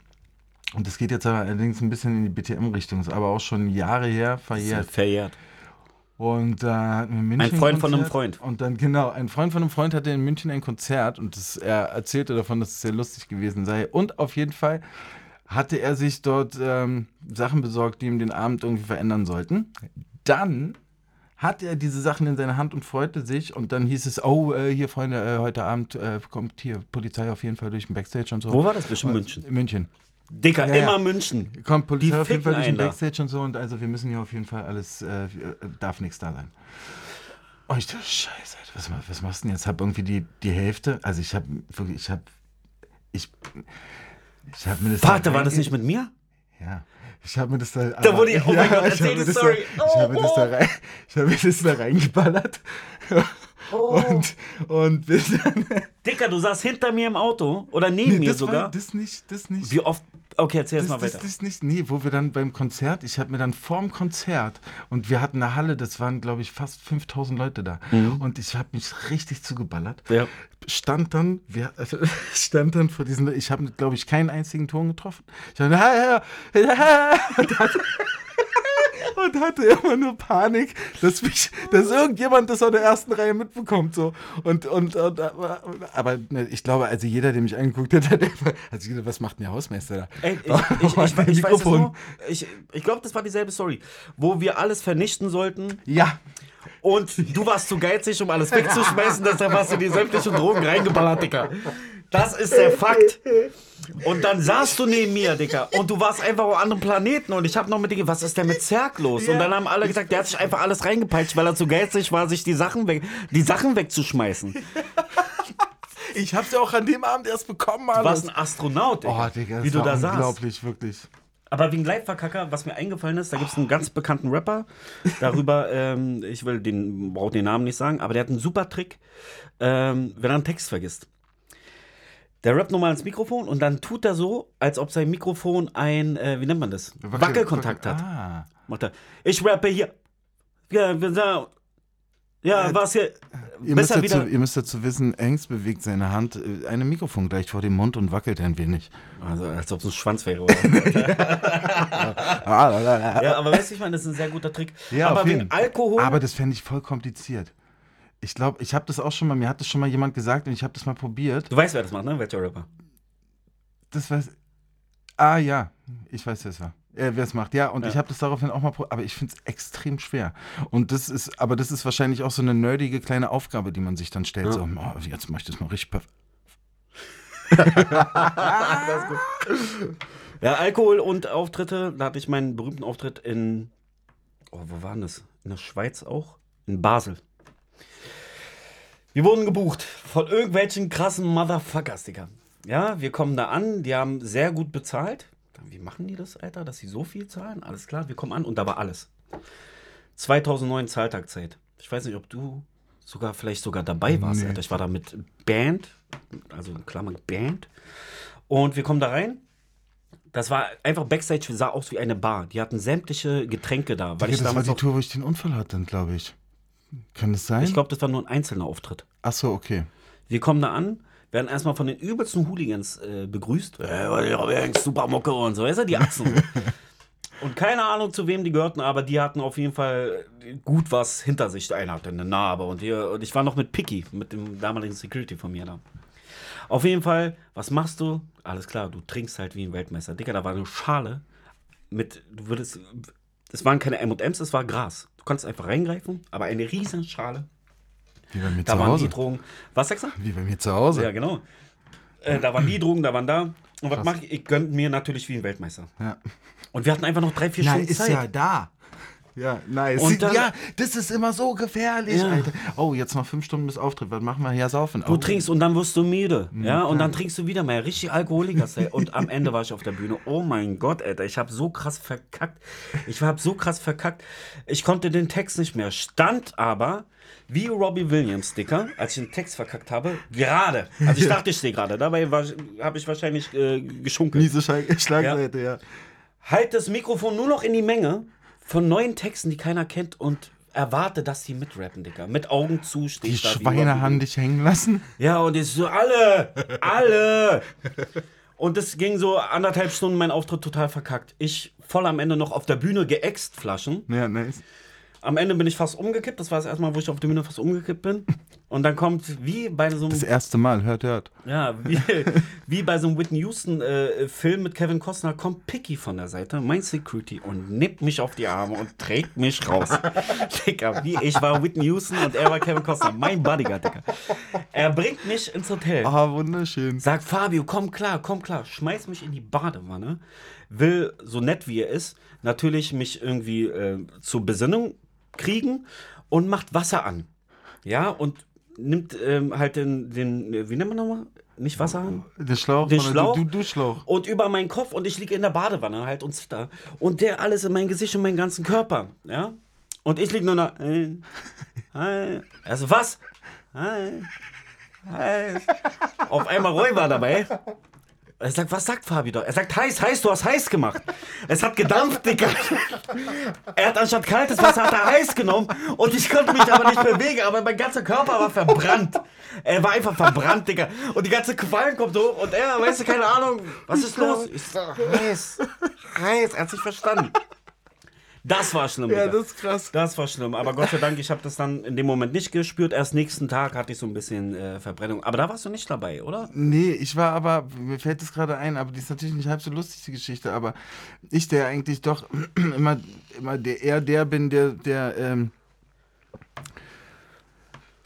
Und das geht jetzt allerdings ein bisschen in die BTM-Richtung, ist aber auch schon Jahre her, verjährt. Verjährt. Und da hatten wir in München Ein Freund von einem. Freund. Und dann, genau, ein Freund von einem Freund hatte in München ein Konzert und das, er erzählte davon, dass es sehr lustig gewesen sei. Und auf jeden Fall hatte er sich dort ähm, Sachen besorgt, die ihm den Abend irgendwie verändern sollten. Dann hatte er diese Sachen in seiner Hand und freute sich. Und dann hieß es, oh, äh, hier, Freunde, äh, heute Abend äh, kommt hier Polizei auf jeden Fall durch den Backstage und so. Wo war das? Bestimmt München. München. Dicker, Ja, ja. immer München. Kommt Polizei auf jeden Fall durch den einen da. Backstage und so und also wir müssen hier auf jeden Fall alles, äh, darf nichts da sein. Und ich dachte, scheiße, was, was machst du denn jetzt? Hab irgendwie die, die Hälfte, also ich hab wirklich, ich hab, ich, ich hab mir das da war das nicht mit mir? Ja. Ich habe mir das da. Da wurde ich- oh mein Gott, ich erzähl die Story. Da, ich habe mir das da rein, ich habe mir das da reingeballert. Und, und bis dann. Dicker, du saßt hinter mir im Auto oder neben Nee, mir das sogar. War, das nicht, das nicht. Wie oft? Okay, erzähl jetzt Das, mal das, weiter. das nicht, nee, wo wir dann beim Konzert, ich habe mir dann vorm Konzert und wir hatten eine Halle, das waren glaube ich fast 5000 Leute da und ich habe mich richtig zugeballert. Ja. Stand dann, wir, also, stand dann vor diesen, ich habe glaube ich keinen einzigen Ton getroffen. Ich hab, ja, ja, ja, und hatte, und hatte immer nur Panik, dass mich, dass irgendjemand das aus der ersten Reihe mitbekommt so und und, und aber, aber ne, ich glaube, also jeder, der mich angeguckt hat, hat also gedacht, was macht denn der Hausmeister da? Ey, ich, ich, ich, ich, weiß nur. Ich, ich glaube, das war dieselbe Story, wo wir alles vernichten sollten Ja, und du warst zu geizig, um alles wegzuschmeißen, deshalb hast du die sämtlichen Drogen reingeballert, Dicker. Das ist der Fakt. Und dann saßt du neben mir, Dicker, und du warst einfach auf anderen Planeten und ich habe noch mit dir, ge- was ist denn mit Zerg los? Und dann haben alle gesagt, der hat sich einfach alles reingepeitscht, weil er zu geizig war, sich die Sachen, weg, die Sachen wegzuschmeißen. ich hab's ja auch an dem Abend erst bekommen, Du warst alles. ein Astronaut, Digga, Oh, das wie du war da saßt. unglaublich, wirklich. Aber wegen Live-Verkacker, was mir eingefallen ist, da gibt es einen ganz bekannten Rapper darüber, ähm, ich will den, brauche den Namen nicht sagen, aber der hat einen super Trick, ähm, wenn er einen Text vergisst. Der rappt nochmal ins Mikrofon und dann tut er so, als ob sein Mikrofon ein, äh, wie nennt man das? Wackelkontakt hat. Ah. Macht er. Ich rappe hier. Ja, sagen. Ja, was hier. Ihr müsst, dazu, ihr müsst dazu wissen, Engst bewegt seine Hand äh, einem Mikrofon gleich vor dem Mund und wackelt ein wenig. Also, als ob es ein Schwanz wäre, oder? Ja, aber weißt du, ich meine, das ist ein sehr guter Trick. Ja, aber auf wegen. Alkohol. Aber das fände ich voll kompliziert. Ich glaube, ich habe das auch schon mal, mir hat das schon mal jemand gesagt und ich habe das mal probiert. du weißt, wer das macht, ne? Welcher Rapper? Das weiß. Ah ja, ich weiß, wer es war. Äh, wer es macht, ja. Und Ja. ich habe das daraufhin auch mal probiert, aber ich finde es extrem schwer. Und das ist, aber das ist wahrscheinlich auch so eine nerdige kleine Aufgabe, die man sich dann stellt. Ja. So, oh, jetzt mach ich das mal richtig perf Ja, Alkohol und Auftritte. Da hatte ich meinen berühmten Auftritt in. Oh, wo war denn das? In der Schweiz auch? In Basel. Wir wurden gebucht von irgendwelchen krassen Motherfuckers, Digga. Ja, wir kommen da an, die haben sehr gut bezahlt. Wie machen die das, Alter, dass sie so viel zahlen? Alles klar, wir kommen an und da war alles. 2009 Zahltagzeit. Ich weiß nicht, ob du sogar vielleicht sogar dabei warst, Nee. Alter. Ich war da mit Band, also in Klammern Band. Und wir kommen da rein. Das war einfach Backstage, sah aus wie eine Bar. Die hatten sämtliche Getränke da. Weil Ja, ich das war damals die Tour, wo ich den Unfall hatte, glaube ich. Kann das sein? ich glaube, das war nur ein einzelner Auftritt. Ach so, okay. Wir kommen da an, werden erstmal von den übelsten Hooligans äh, begrüßt. Äh, ihr habt super Mucke und so, weißt du, die Achsen. und keine Ahnung, zu wem die gehörten, aber die hatten auf jeden Fall gut was hinter sich. Einer hatte eine Narbe und, hier, und ich war noch mit Picky, mit dem damaligen Security von mir da. Auf jeden Fall, was machst du? Alles klar, du trinkst halt wie ein Weltmeister. Dicker, da war eine Schale mit, du würdest, es waren keine M&M's, es war Gras. Du konntest einfach reingreifen, aber eine riesen Schale. Wie bei mir Da zu waren Hause. die Drogen. Was sagst du? Wie bei mir zu Hause. Ja, genau. Äh, da waren die Drogen, da waren da. Und was mache ich? Ich gönn mir natürlich wie ein Weltmeister. Ja. Und wir hatten einfach noch drei, vier Na, Stunden ist Zeit. ja da. Ja, nice. Und dann- ja, das ist immer so gefährlich, Ja. Alter. Oh, jetzt noch fünf Stunden bis Auftritt. Was machen wir? Ja, saufen. Du oh. trinkst und dann wirst du müde. Ja, und dann trinkst du wieder mehr. Richtig Alkoholiker. Und am Ende war ich auf der Bühne. Oh mein Gott, Alter. Ich habe so krass verkackt. Ich habe so krass verkackt. Ich konnte den Text nicht mehr. Stand aber wie Robbie Williams, Dicker, als ich den Text verkackt habe, gerade. Also ich dachte, ich stehe gerade. Dabei habe ich wahrscheinlich äh, geschunkelt. Miese Schlag Schlagseite, ja. Halt das Mikrofon nur noch in die Menge von neuen Texten, die keiner kennt und erwarte, dass die mitrappen, Dicker. Mit Augen zu Die Schweine haben dich hängen lassen. ja, und ich so, alle, alle. Und das ging so anderthalb Stunden, mein Auftritt total verkackt. Ich voll am Ende noch auf der Bühne geäxt Flaschen. Ja, nice. Am Ende bin ich fast umgekippt. Das war das erste Mal, wo ich auf der Bühne fast umgekippt bin. Und dann kommt, wie bei so einem, Das erste Mal, hört, hört. ja, wie, wie bei so einem Whitney Houston-Film mit Kevin Costner, kommt Picky von der Seite, mein Security, und nimmt mich auf die Arme und trägt mich raus. Dicker, wie ich war Whitney Houston und er war Kevin Costner, mein Bodyguard, Dicker. Er bringt mich ins Hotel. Ah, wunderschön. Sagt Fabio, komm klar, komm klar, schmeiß mich in die Badewanne, will, so nett wie er ist, natürlich mich irgendwie äh, zur Besinnung kriegen und macht Wasser an. Ja, und nimmt ähm, halt den, den, äh, wie nennt man nochmal? Nicht Wasser an? Den Schlauch, Den der- Schlauch? Du, du Schlauch. Und über meinen Kopf und ich liege in der Badewanne halt und zitter. Und der alles in mein Gesicht und meinen ganzen Körper. Ja? Und ich liege nur da. Hi, hi. Also was? Hi. Hi. Auf einmal Roy war dabei. Er sagt, was sagt Fabi da? Er sagt, heiß, heiß, du hast heiß gemacht. Es hat gedampft, Digga. Er hat anstatt kaltes Wasser, hat er heiß genommen. Und ich konnte mich aber nicht bewegen, aber mein ganzer Körper war verbrannt. Er war einfach verbrannt, Digga. Und die ganze Qualm kommt hoch und er, weißt du, keine Ahnung, was ist los? Ich sag, heiß, heiß, er hat sich verstanden. Das war schlimm, Ja, Digga. das ist krass. Das war schlimm, aber Gott sei Dank, ich habe das dann in dem Moment nicht gespürt. Erst nächsten Tag hatte ich so ein bisschen äh, Verbrennung. Aber da warst du nicht dabei, oder? Nee, ich war aber, mir fällt das gerade ein, aber die ist natürlich nicht halb so lustig, die Geschichte, aber ich, der eigentlich doch immer, immer der, eher der bin, der, der ähm,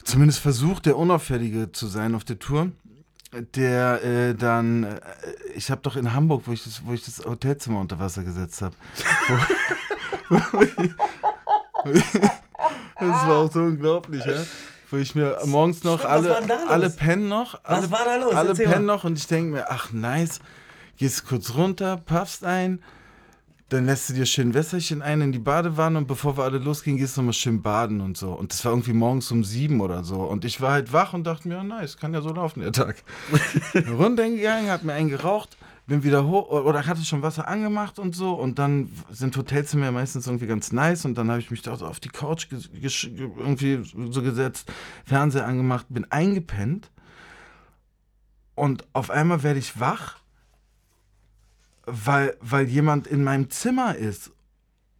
zumindest versucht, der Unauffällige zu sein auf der Tour, der äh, dann, äh, ich habe doch in Hamburg, wo ich das, wo ich das Hotelzimmer unter Wasser gesetzt habe. das war auch so unglaublich, ja. Wo ich mir morgens noch Stimmt, was alle, alle pennen noch. alle, war da los? Alle Erzähl pennen mal. noch und ich denke mir, ach nice, gehst kurz runter, puffst ein, dann lässt du dir schön Wässerchen ein in die Badewanne und bevor wir alle losgehen, gehst du nochmal schön baden und so. Und das war irgendwie morgens um sieben oder so. Und ich war halt wach und dachte mir, ja, nice, kann ja so laufen der Tag. Runtergegangen, hab mir einen geraucht, bin wieder hoch oder hatte schon Wasser angemacht und so. Und dann sind Hotelzimmer meistens irgendwie ganz nice. Und dann habe ich mich da so auf die Couch irgendwie so gesetzt, Fernseher angemacht, bin eingepennt. Und auf einmal werde ich wach weil, weil jemand in meinem Zimmer ist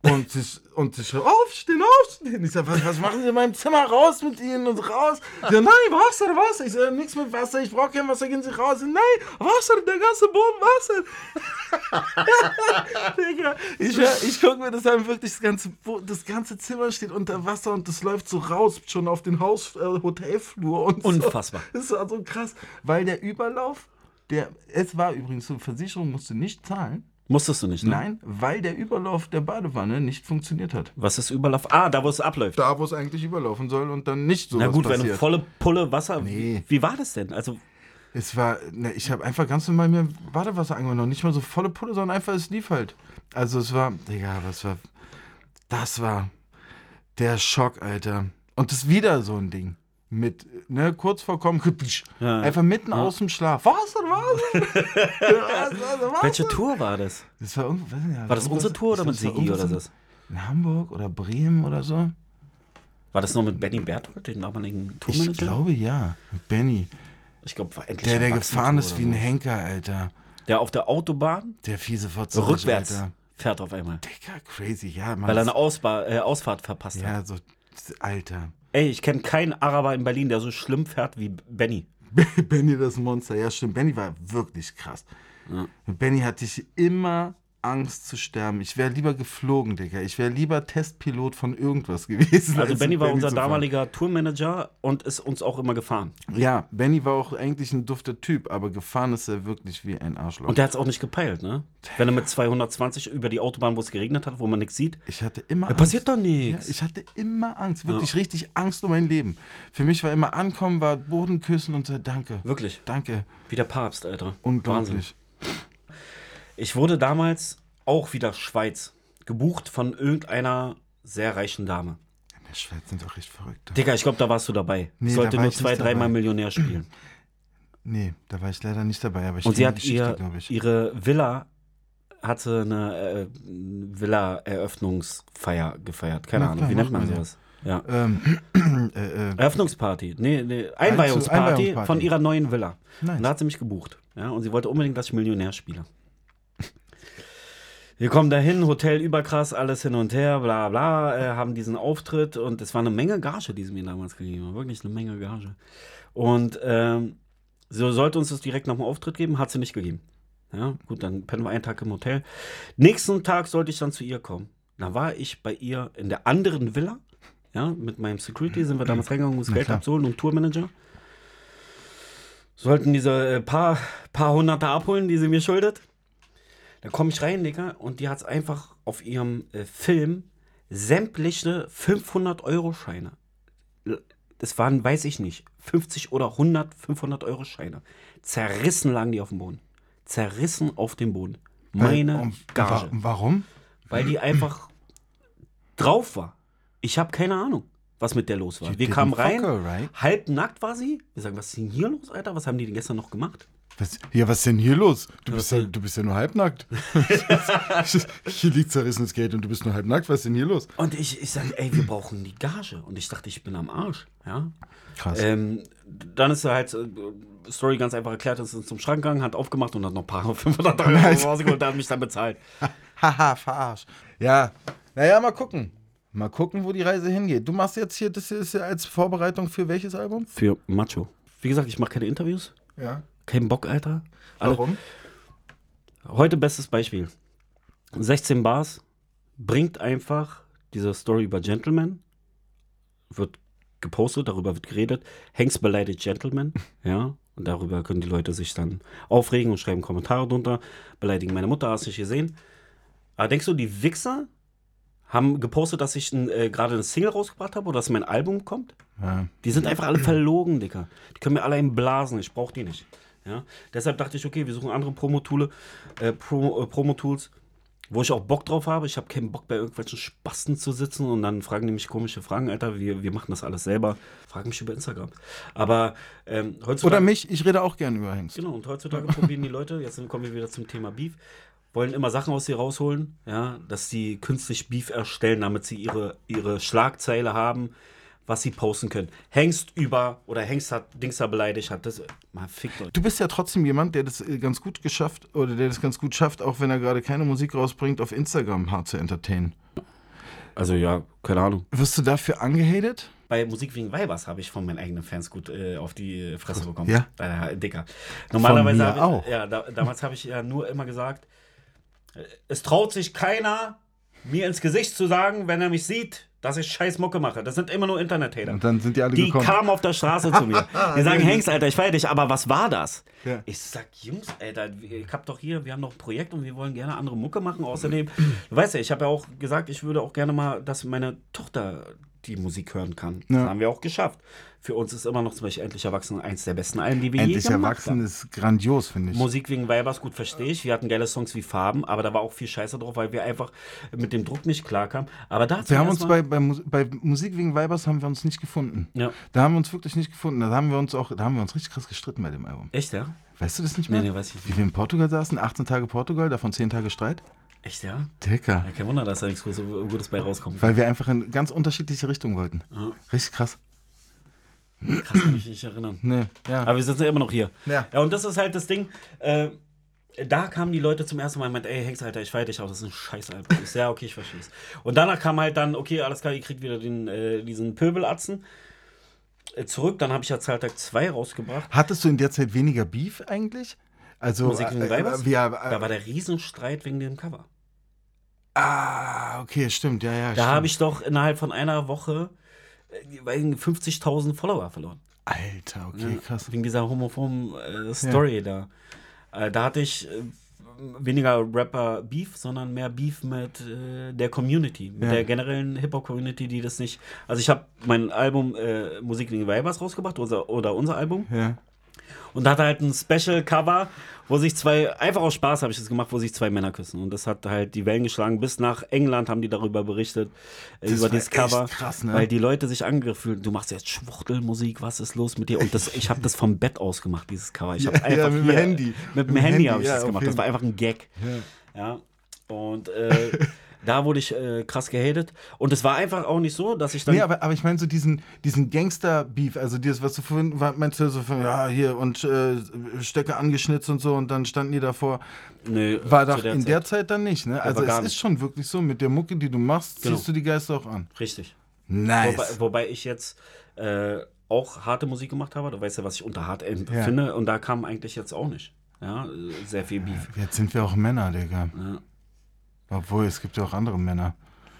und sich, und sich so, aufstehen, aufstehen. Ich sag, was, was machen Sie in meinem Zimmer? Raus mit Ihnen und raus. Ja, nein, Wasser, Wasser. Ich sag, nichts mit Wasser, ich brauche kein Wasser, gehen Sie raus. Nein, Wasser, der ganze Boden Wasser. Digga, ich, ich gucke mir das an, wirklich, das ganze, das ganze Zimmer steht unter Wasser und das läuft so raus, schon auf den Haus, äh, Hotelflur und so. Unfassbar. Das war so krass, weil der Überlauf, der, es war übrigens so, Versicherung musste nicht zahlen. Musstest du nicht, ne? Nein, weil der Überlauf der Badewanne nicht funktioniert hat. Was ist Überlauf? Ah, da wo es abläuft. Da, wo es eigentlich überlaufen soll und dann nicht so Na gut, wenn passiert. du volle Pulle Wasser. Nee. Wie war das denn? Also, Es war, ne, ich habe einfach ganz normal mir Badewasser angenommen. Nicht mal so volle Pulle, sondern einfach, es lief halt. Also es war, Digga, was war, das war der Schock, Alter. Und das ist wieder so ein Ding. Mit, ne, kurz vor kommen, Ja. einfach mitten aus dem Schlaf. Wasser, Wasser. Wasser, Wasser. welche Tour war das? Das war, weiß nicht, War das unsere Tour oder mit Sigi oder das? In Hamburg oder Bremen oder so? War das noch mit Benny Berthold, den damaligen Ich Tourmanager? glaube ja. Mit Benny. Ich glaube, war endlich Der, der gefahren ist wie ein. Henker, Alter. Der auf der Autobahn Der fiese Fotze. rückwärts Alter. fährt auf einmal. Digga, crazy, ja. Mann, Weil er eine Ausba äh, Ausfahrt verpasst hat. Ja, so, Alter. Ey, ich kenne keinen Araber in Berlin, der so schlimm fährt wie Benny. Benny das Monster, ja stimmt. Benny war wirklich krass. Benny hat dich immer Angst zu sterben. Ich wäre lieber geflogen, Digga. Ich wäre lieber Testpilot von irgendwas gewesen. Also als Benny war unser damaliger Tourmanager und ist uns auch immer gefahren. Ja, Benny war auch eigentlich ein dufter Typ, aber gefahren ist er wirklich wie ein Arschloch. Und der hat es auch nicht gepeilt, ne? Wenn er mit 220 über die Autobahn, wo es geregnet hat, wo man nichts sieht, ich hatte immer da Angst. passiert doch Ja, nichts. ich hatte immer Angst, wirklich richtig Angst um mein Leben. Für mich war immer ankommen, war Boden küssen und danke, Wirklich. danke, Wie der Papst, Alter. Wahnsinn. Ich wurde damals auch wieder Schweiz gebucht von irgendeiner sehr reichen Dame. In der Schweiz sind doch recht verrückt. Digga, ich glaube, da warst du dabei. Nee, ich da sollte war nur zwei, dreimal. Millionär spielen. Nee, da war ich leider nicht dabei, aber ich Und sie hat ihr, ihre Villa, hatte eine äh, Villa-Eröffnungsfeier gefeiert. Keine Na Ahnung, klar, wie nennt man sowas? Ja. Ähm, äh, äh, Eröffnungsparty. Nee, nee, Einweihungsparty Einweihungsparty. von ihrer neuen Villa. Nice. Und da hat sie mich gebucht. Ja, und sie wollte unbedingt, dass ich Millionär spiele. Wir kommen dahin, Hotel überkrass, alles hin und her, bla bla, äh, haben diesen Auftritt und es war eine Menge Gage, die sie mir damals gegeben haben. Wirklich eine Menge Gage. Und ähm, so sollte uns das direkt nach dem Auftritt geben, hat sie nicht gegeben. Ja, gut, dann pennen wir einen Tag im Hotel. Nächsten Tag sollte ich dann zu ihr kommen. Da war ich bei ihr in der anderen Villa. Ja, mit meinem Security sind wir damals reingegangen, um das Geld abzuholen und Tourmanager. Sollten diese äh, paar, paar Hunderte abholen, die sie mir schuldet. Da komme ich rein, Digga, und die hat einfach auf ihrem äh, Film sämtliche 500-Euro-Scheine. Das waren, weiß ich nicht, 50 oder 100 500-Euro-Scheine. Zerrissen lagen die auf dem Boden. Zerrissen auf dem Boden. Meine und Gage. wa- Warum? Weil die einfach drauf war. Ich habe keine Ahnung, was mit der los war. You Wir kamen rein, her, right? halb nackt war sie. Wir sagen, was ist denn hier los, Alter? Was haben die denn gestern noch gemacht? Was, ja, was ist denn hier los? Du bist, ja, du bist ja nur halbnackt. hier liegt zerrissenes Geld und du bist nur halbnackt. Was ist denn hier los? Und ich, ich sage, ey, wir brauchen die Gage. Und ich dachte, ich bin am Arsch. Ja? Krass. Ähm, dann ist er halt, äh, Story ganz einfach erklärt, ist zum Schrank gegangen, hat aufgemacht und hat noch ein paar 500 Euro rausgeholt, der hat mich dann bezahlt. Haha, verarsch. Ja, naja, mal gucken. Mal gucken, wo die Reise hingeht. Du machst jetzt hier, das ist ja als Vorbereitung für welches Album? Für Macho. Wie gesagt, ich mache keine Interviews. Ja. Kein Bock, Alter. Alle- Warum? Heute bestes Beispiel. 16 Bars bringt einfach diese Story über Gentleman, wird gepostet, darüber wird geredet. Hanks beleidigt Gentleman, ja, und darüber können die Leute sich dann aufregen und schreiben Kommentare drunter, beleidigen meine Mutter, hast du nicht gesehen. Aber denkst du, die Wichser haben gepostet, dass ich äh, gerade eine Single rausgebracht habe oder dass mein Album kommt? Ja. Die sind einfach alle verlogen, Dicker. Die können mir alle einen blasen, ich brauche die nicht. Ja? Deshalb dachte ich, okay, wir suchen andere Promo-Tools, äh, Pro, äh, Promo-Tools, wo ich auch Bock drauf habe. Ich habe keinen Bock, bei irgendwelchen Spasten zu sitzen und dann fragen die mich komische Fragen, Alter. Wir, wir machen das alles selber. Fragen mich über Instagram. Aber ähm, heutzutage. Oder mich, ich rede auch gerne über Hengst. Genau, und heutzutage probieren die Leute, jetzt kommen wir wieder zum Thema Beef, wollen immer Sachen aus sie rausholen, ja, dass sie künstlich Beef erstellen, damit sie ihre, ihre Schlagzeile haben, was sie posten können. Hengst über, oder Hengst hat Dings da beleidigt, hat das, mal fickt euch. Du bist ja trotzdem jemand, der das äh, ganz gut geschafft, oder der das ganz gut schafft, auch wenn er gerade keine Musik rausbringt, auf Instagram hart zu entertainen. Also ja, keine Ahnung. Wirst du dafür angehatet? Bei Musik wegen Weibers habe ich von meinen eigenen Fans gut äh, auf die äh, Fresse bekommen. Ja? Äh, dicker. Normalerweise mir habe ich, auch. Ja, da, damals habe ich ja nur immer gesagt, äh, es traut sich keiner, mir ins Gesicht zu sagen, wenn er mich sieht, dass ich scheiß Mucke mache. Das sind immer nur Internet-Hater. Und dann sind die alle Die gekommen. kamen auf der Straße zu mir. Die sagen, Hengst, Alter, ich feier dich, aber was war das? Ja. Ich sag, Jungs, Alter, ich hab doch hier, wir haben noch ein Projekt und wir wollen gerne andere Mucke machen. Außerdem, du weißt ja, ich habe ja auch gesagt, ich würde auch gerne mal, dass meine Tochter die Musik hören kann. Das Ja. haben wir auch geschafft. Für uns ist immer noch zum Beispiel Endlich Erwachsen eins der besten Alben, die wir Endlich je gemacht erwachsen haben. ist grandios, finde ich. Musik wegen Weibers, gut, verstehe ich. Wir hatten geile Songs wie Farben, aber da war auch viel Scheiße drauf, weil wir einfach mit dem Druck nicht klarkamen. Aber da Wir haben uns bei, bei, bei Musik wegen Weibers haben wir uns nicht gefunden. Ja. Da haben wir uns wirklich nicht gefunden. Da haben wir uns auch, da haben wir uns richtig krass gestritten bei dem Album. Echt, ja? Weißt du das nicht Nee, mehr? nee, weiß ich Wie nicht. wir in Portugal saßen, 18 Tage Portugal, davon 10 Tage Streit. Echt, ja? Dicker. Ja, kein Wunder, dass da nichts Gutes, Gutes bei rauskommt. Weil wir einfach in ganz unterschiedliche Richtungen wollten. Ja. Richtig krass. Krass, kann ich mich nicht erinnern. Nee, ja. Aber wir sitzen ja immer noch hier. Ja. Ja, und das ist halt das Ding. Äh, da kamen die Leute zum ersten Mal und meinten, ey, Hengst, Alter, ich feier dich auch, das ist ein scheiß Album. Ich so, ja, okay, ich verstehe es. Und danach kam halt dann, okay, alles klar, ihr kriegt wieder den, äh, diesen Pöbelatzen äh, zurück. Dann habe ich ja Zahltag 2 rausgebracht. Hattest du in der Zeit weniger Beef eigentlich? Also, Musik wegen äh, ja, Da äh, war der Riesenstreit wegen dem Cover. Ah, okay, stimmt, ja, ja. Da habe ich doch innerhalb von einer Woche äh, weiß nicht, 50.000 Follower verloren. Alter, okay, krass. Wegen dieser homophoben äh, Story da. Äh, da hatte ich äh, weniger Rapper-Beef, sondern mehr Beef mit äh, der Community, mit Ja. der generellen Hip-Hop-Community, die das nicht. Also ich habe mein Album äh, Musik wegen Weibers rausgebracht, unser, oder unser Album. Ja. Und da hat halt ein Special-Cover, wo sich zwei, einfach aus Spaß habe ich das gemacht, wo sich zwei Männer küssen. Und das hat halt die Wellen geschlagen. Bis nach England haben die darüber berichtet, äh, Das über dieses Cover. krass, ne? Weil die Leute sich fühlen. Du machst jetzt Schwuchtelmusik, was ist los mit dir? Und das, ich habe das vom Bett aus gemacht, dieses Cover. Ich habe Ja, einfach ja, mit dem Handy. Mit dem Handy, Handy, habe ich ja, das gemacht. Das war einfach ein Gag. Ja. Und äh, da wurde ich äh, krass gehatet. Und es war einfach auch nicht so, dass ich dann. Nee, aber, aber ich meine so diesen, diesen Gangster-Beef, also dieses, was du vorhin war- meinst, du so von, ja, hier und äh, Stöcke angeschnitzt und so und dann standen die davor. Nö, War doch in Zeit. der Zeit dann nicht, ne? Also es ist schon wirklich so, mit der Mucke, die du machst, Genau. ziehst du die Geister auch an. Richtig. Nice. Wobei, wobei ich jetzt äh, auch harte Musik gemacht habe. Du weißt ja, was ich unter hart empfinde. Und da kam eigentlich jetzt auch nicht. Ja, äh, sehr viel Beef. Jetzt sind wir auch Männer, Digga. Ja. Obwohl, es gibt ja auch andere Männer.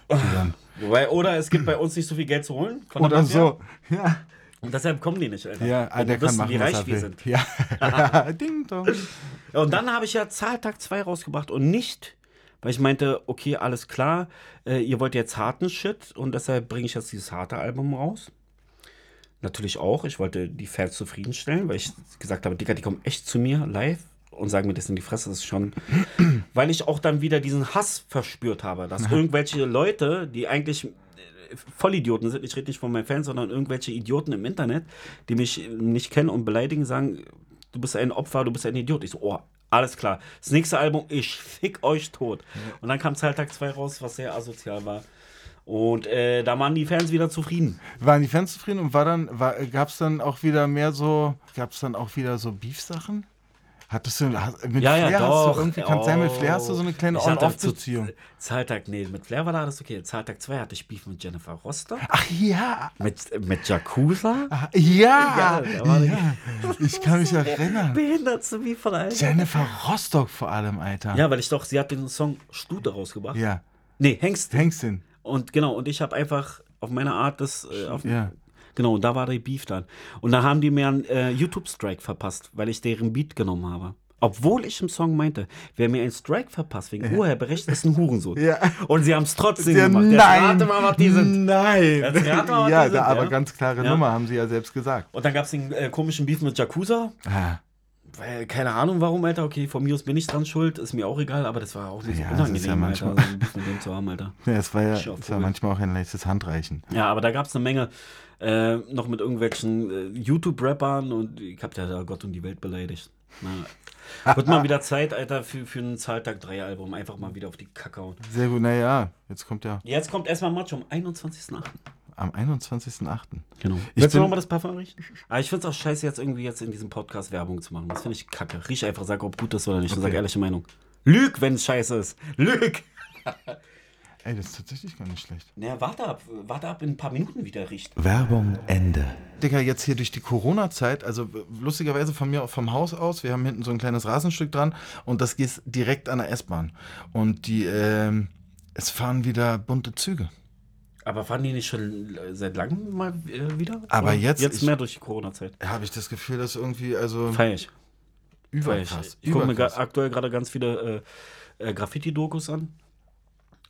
Wobei, oder es gibt bei uns nicht so viel Geld zu holen. oder so. Ja, Und deshalb kommen die nicht, Alter. ja Wenn der die kann wissen, machen, wie reich wir sind. Ja. Ding dong. Und dann habe ich ja Zahltag 2 rausgebracht und nicht, weil ich meinte, okay, alles klar, äh, ihr wollt jetzt harten Shit und deshalb bringe ich jetzt dieses harte Album raus. Natürlich auch, ich wollte die Fans zufriedenstellen, weil ich gesagt habe, Digga, die kommen echt zu mir live und sagen mir das in die Fresse, das ist schon, weil ich auch dann wieder diesen Hass verspürt habe, dass irgendwelche Leute, die eigentlich äh, Vollidioten sind, ich rede nicht von meinen Fans, sondern irgendwelche Idioten im Internet, die mich nicht kennen und beleidigen, sagen, du bist ein Opfer, du bist ein Idiot. Ich so, oh, alles klar. Das nächste Album, ich fick euch tot. Und dann kam Zahltag 2 raus, was sehr asozial war. Und äh, da waren die Fans wieder zufrieden. Waren die Fans zufrieden und war dann, war, gab es dann auch wieder mehr so, gab es dann auch wieder so Beef-Sachen? Hattest du, hast, mit Ja, ja, Flair hast doch. du irgendwie, kann sein, mit Flair hast du so eine kleine On-Off-Beziehung. Zahltag, nee, mit Flair war da alles okay. Zahltag 2 hatte ich Beef mit Jennifer Rostock. Ach ja, Mit, mit Jakuza. ah, ja, Ja, ja. Ich kann mich erinnern. Behindertste Beef von allen. Jennifer Rostock vor allem, Alter. Ja, weil ich doch, sie hat den Song Stute rausgebracht. Ja, Nee, Hengst. Hengstin. Und genau, und ich habe einfach auf meine Art das. Äh, auf, Ja. Genau, und da war der Beef dann. Und da haben die mir einen äh, YouTube-Strike verpasst, weil ich deren Beat genommen habe. Obwohl ich im Song meinte, wer mir einen Strike verpasst wegen Urheberrecht, ist ein Hurensohn. Ja. Und sie haben es trotzdem Ja, gemacht. Jetzt nein, rate mal, was die sind. nein. Jetzt rate mal, was ja, die sind, da, aber ja? ganz klare Ja. Nummer, haben sie ja selbst gesagt. Und dann gab es den äh, komischen Beef mit Jakuza. Ah, Weil, keine Ahnung warum, Alter. Okay, von mir aus bin ich dran schuld, ist mir auch egal, aber das war auch nicht so Ja, das ist unangenehm, ja Alter, manchmal- so ein mit dem zu haben, Alter. ja, es war ja es war manchmal auch ein leichtes Handreichen. Ja, aber da gab es eine Menge äh, noch mit irgendwelchen äh, YouTube-Rappern und ich hab ja da Gott und die Welt beleidigt. Na, wird mal wieder Zeit, Alter, für, für ein Zahltag 3 Album. Einfach mal wieder auf die Kacke hauen. Sehr gut, naja, jetzt kommt ja Jetzt kommt erstmal Match um 21.8. am 21.08. Genau. Ich Willst du nochmal das Parfum riechen? Aber ich find's auch scheiße, jetzt irgendwie jetzt in diesem Podcast Werbung zu machen. Das finde ich kacke. Riech einfach, sag, ob gut ist oder nicht. Und sag Okay. ehrliche Meinung. Lüg, wenn es scheiße ist. Lüg! Ey, das ist tatsächlich gar nicht schlecht. Naja, warte ab. Warte ab, in ein paar Minuten wieder riecht. Werbung Ende. Digga, jetzt hier durch die Corona-Zeit, also lustigerweise von mir vom Haus aus, wir haben hinten so ein kleines Rasenstück dran und das geht direkt an der S-Bahn. Und die, ähm, es fahren wieder bunte Züge. Aber fahren die nicht schon äh, seit langem mal äh, wieder? Aber Oder jetzt- Jetzt ich- mehr durch die Corona-Zeit. Habe ich das Gefühl, dass irgendwie, also Feier ich. Feier ich. überkrass. Ich gucke mir überkrass. aktuell gerade ganz viele äh, äh, Graffiti-Dokus an.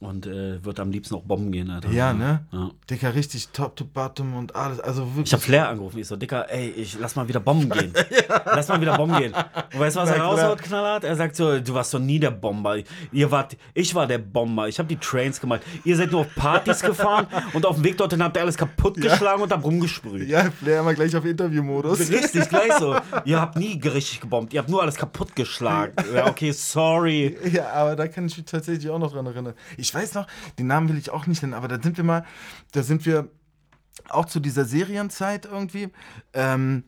Und äh, wird am liebsten auch bomben gehen, Alter. Ja, ne? Ja. Digga, richtig top to bottom und alles. Also wirklich. Ich habe Flair angerufen. Ich so, Dicker, ey, ich lass mal wieder Bomben gehen. Lass mal wieder Bomben gehen. Und weißt du, was er raushaut, Knallhart? Er sagt so, du warst doch nie der Bomber. Ihr wart, ich war der Bomber. Ich habe die Trains gemacht. Ihr seid nur auf Partys gefahren und auf dem Weg dorthin habt ihr alles kaputt geschlagen und habt rumgesprüht. ja, Flair immer gleich auf Interviewmodus. Richtig, gleich so. Ihr habt nie richtig gebombt. Ihr habt nur alles kaputt geschlagen. Ja, okay, sorry. Ja, aber da kann ich mich tatsächlich auch noch dran erinnern. Ich weiß noch, den Namen will ich auch nicht nennen, aber da sind wir mal, da sind wir auch zu dieser Serienzeit irgendwie, ähm,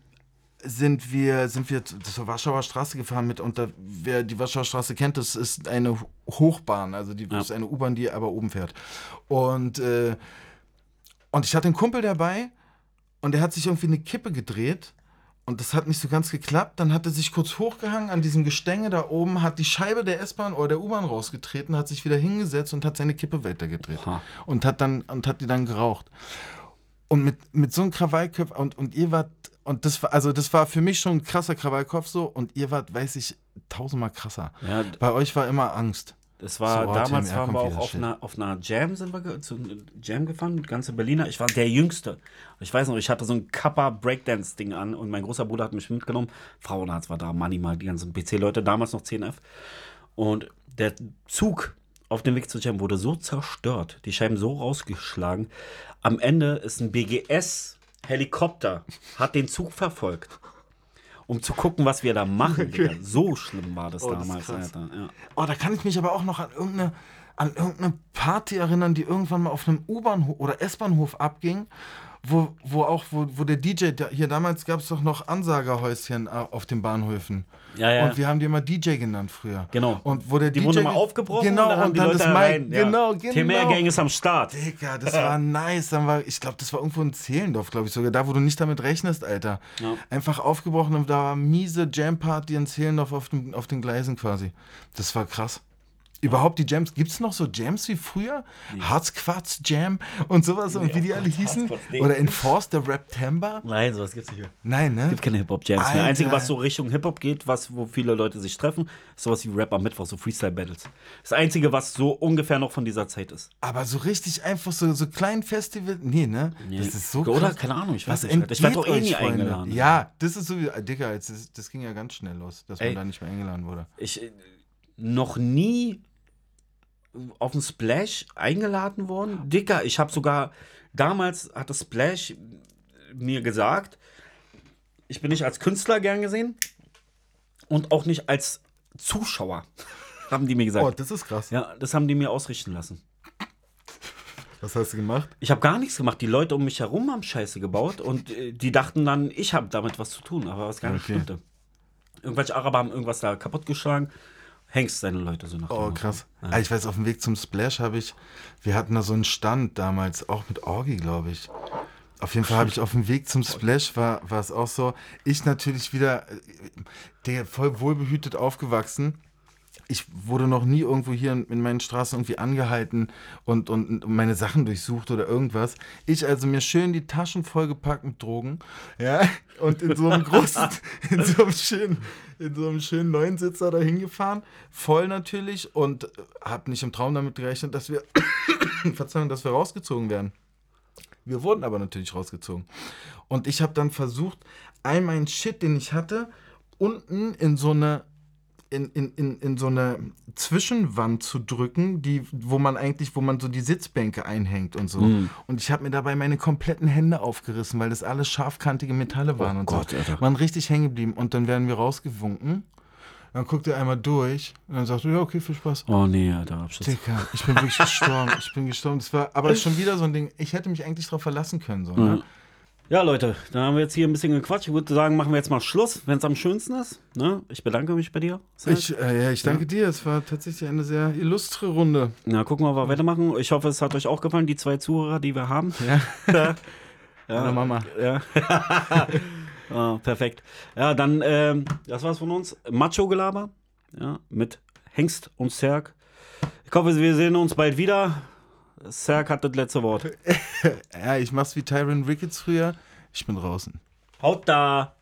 sind wir, sind wir zur Warschauer Straße gefahren mit, und wer die Warschauer Straße kennt, das ist eine Hochbahn, also die das ist eine U-Bahn, die aber oben fährt. Und, äh, und ich hatte einen Kumpel dabei und der hat sich irgendwie eine Kippe gedreht und das hat nicht so ganz geklappt. Dann hat er sich kurz hochgehangen an diesem Gestänge da oben, hat die Scheibe der S-Bahn oder der U-Bahn rausgetreten, hat sich wieder hingesetzt und hat seine Kippe weitergedreht. Oha. Und hat dann und hat die dann geraucht. Und mit, mit so einem Krawallkopf und, und ihr wart, und das war, also das war für mich schon ein krasser Krawallkopf so, und ihr wart, weiß ich, tausendmal krasser. Ja, Bei euch war immer Angst. Das war, So, damals waren wir auch auf einer, auf einer Jam, sind wir zu Jam gefahren, mit ganze Berliner. Ich war der Jüngste. Ich weiß noch, ich hatte so ein Kappa Breakdance-Ding an und mein großer Bruder hat mich mitgenommen. Frauenarzt war da, Money mal, die ganzen PC-Leute, damals noch 10F. Und der Zug auf dem Weg zu Jam wurde so zerstört, die Scheiben so rausgeschlagen. Am Ende ist ein BGS-Helikopter, hat den Zug verfolgt. Um zu gucken, was wir da machen. Digga. So schlimm war das Oh, das damals, krass. Alter. Ja. Oh, da kann ich mich aber auch noch an irgendeine, an irgendeine Party erinnern, die irgendwann mal auf einem U-Bahnhof oder S-Bahnhof abging, wo, wo auch, wo, wo der DJ, hier damals gab es doch noch Ansagerhäuschen äh, auf den Bahnhöfen. Ja, ja. Und wir haben die immer DJ genannt früher. Genau. Und wo der Die DJ wurden mal ge- aufgebrochen genau, und dann haben die Leute das rein. ja. genau, genau. TMR-Gang ist am Start. Digga, das war nice. Dann war, ich glaube, das war irgendwo in Zehlendorf, glaube ich sogar, da, wo du nicht damit rechnest, Alter. Ja. Einfach aufgebrochen und da war miese Jam-Party in Zehlendorf auf, dem, auf den Gleisen quasi. Das war krass. Überhaupt die Jams, gibt es noch so Jams wie früher? Harzquarz Jam und sowas und wie die alle hießen? Nee. Oder Enforced, der Rap Timber? Nein, sowas gibt's nicht mehr. Nein, ne? gibt keine Hip-Hop-Jams mehr. Einzige, was so Richtung Hip-Hop geht, was, wo viele Leute sich treffen, ist sowas wie Rap am Mittwoch, so Freestyle-Battles. Das Einzige, was so ungefähr noch von dieser Zeit ist. Aber so richtig einfach so, so klein Festival, nee, ne? Das ist so Oder, krass. keine Ahnung, ich weiß Was nicht. Ich werde doch eh nie Freunde? eingeladen. Ja, das ist so wie, äh, Digga, ist, das ging ja ganz schnell los, dass Ey. man da nicht mehr eingeladen wurde. Ich äh, noch nie auf den Splash eingeladen worden. Dicker, ich habe sogar, damals hat das Splash mir gesagt, ich bin nicht als Künstler gern gesehen und auch nicht als Zuschauer, haben die mir gesagt. Oh, das ist krass. Ja, das haben die mir ausrichten lassen. Was hast du gemacht? Ich habe gar nichts gemacht. Die Leute um mich herum haben Scheiße gebaut und äh, die dachten dann, ich habe damit was zu tun, aber was gar nicht Okay. stimmte. Irgendwelche Araber haben irgendwas da kaputtgeschlagen. Hengst seine Leute so nach Oh, krass. Ah, Ich weiß, auf dem Weg zum Splash habe ich, wir hatten da so einen Stand damals, auch mit Orgi, glaube ich. Auf jeden Fall habe ich auf dem Weg zum Splash, war, war es auch so, ich natürlich wieder, äh, der voll wohlbehütet aufgewachsen. Ich wurde noch nie irgendwo hier in, in meinen Straßen irgendwie angehalten und, und meine Sachen durchsucht oder irgendwas. Ich also mir schön die Taschen vollgepackt mit Drogen, ja, und in so einem großen, in so einem schönen, in so einem schönen Neunsitzer da hingefahren, voll natürlich und habe nicht im Traum damit gerechnet, dass wir, Verzeihung, dass wir rausgezogen werden. Wir wurden aber natürlich rausgezogen. Und ich habe dann versucht, all meinen Shit, den ich hatte, unten in so eine in, in, in, in so eine Zwischenwand zu drücken, die, wo man eigentlich, wo man so die Sitzbänke einhängt und so. Mhm. Und ich habe mir dabei meine kompletten Hände aufgerissen, weil das alles scharfkantige Metalle waren und Oh Gott, so. Alter. Waren richtig hängen geblieben. Und dann werden wir rausgewunken. Dann guckt er einmal durch und dann sagt er, ja, okay, viel Spaß. Oh nee, Alter, Abschluss. Dicker, ich bin wirklich gestorben. Ich bin gestorben. Das war aber schon wieder so ein Ding. Ich hätte mich eigentlich darauf verlassen können. So, ne? Ja, Leute, dann haben wir jetzt hier ein bisschen gequatscht. Ich würde sagen, machen wir jetzt mal Schluss, wenn es am schönsten ist. Ne? Ich bedanke mich bei dir. Ich, äh, ja, ich danke dir. Es war tatsächlich eine sehr illustre Runde. Na, gucken wir, ob wir weitermachen. Ich hoffe, es hat euch auch gefallen, die zwei Zuhörer, die wir haben. Ja. Ja, Hallo Mama. Ja. ah, perfekt. Ja, dann, ähm, das war's von uns. Macho-Gelaber. Ja, mit Hengst und Serg. Ich hoffe, wir sehen uns bald wieder. Serg hat das letzte Wort. Ja, ich mach's wie Tyron Ricketts früher. Ich bin draußen. Haut da!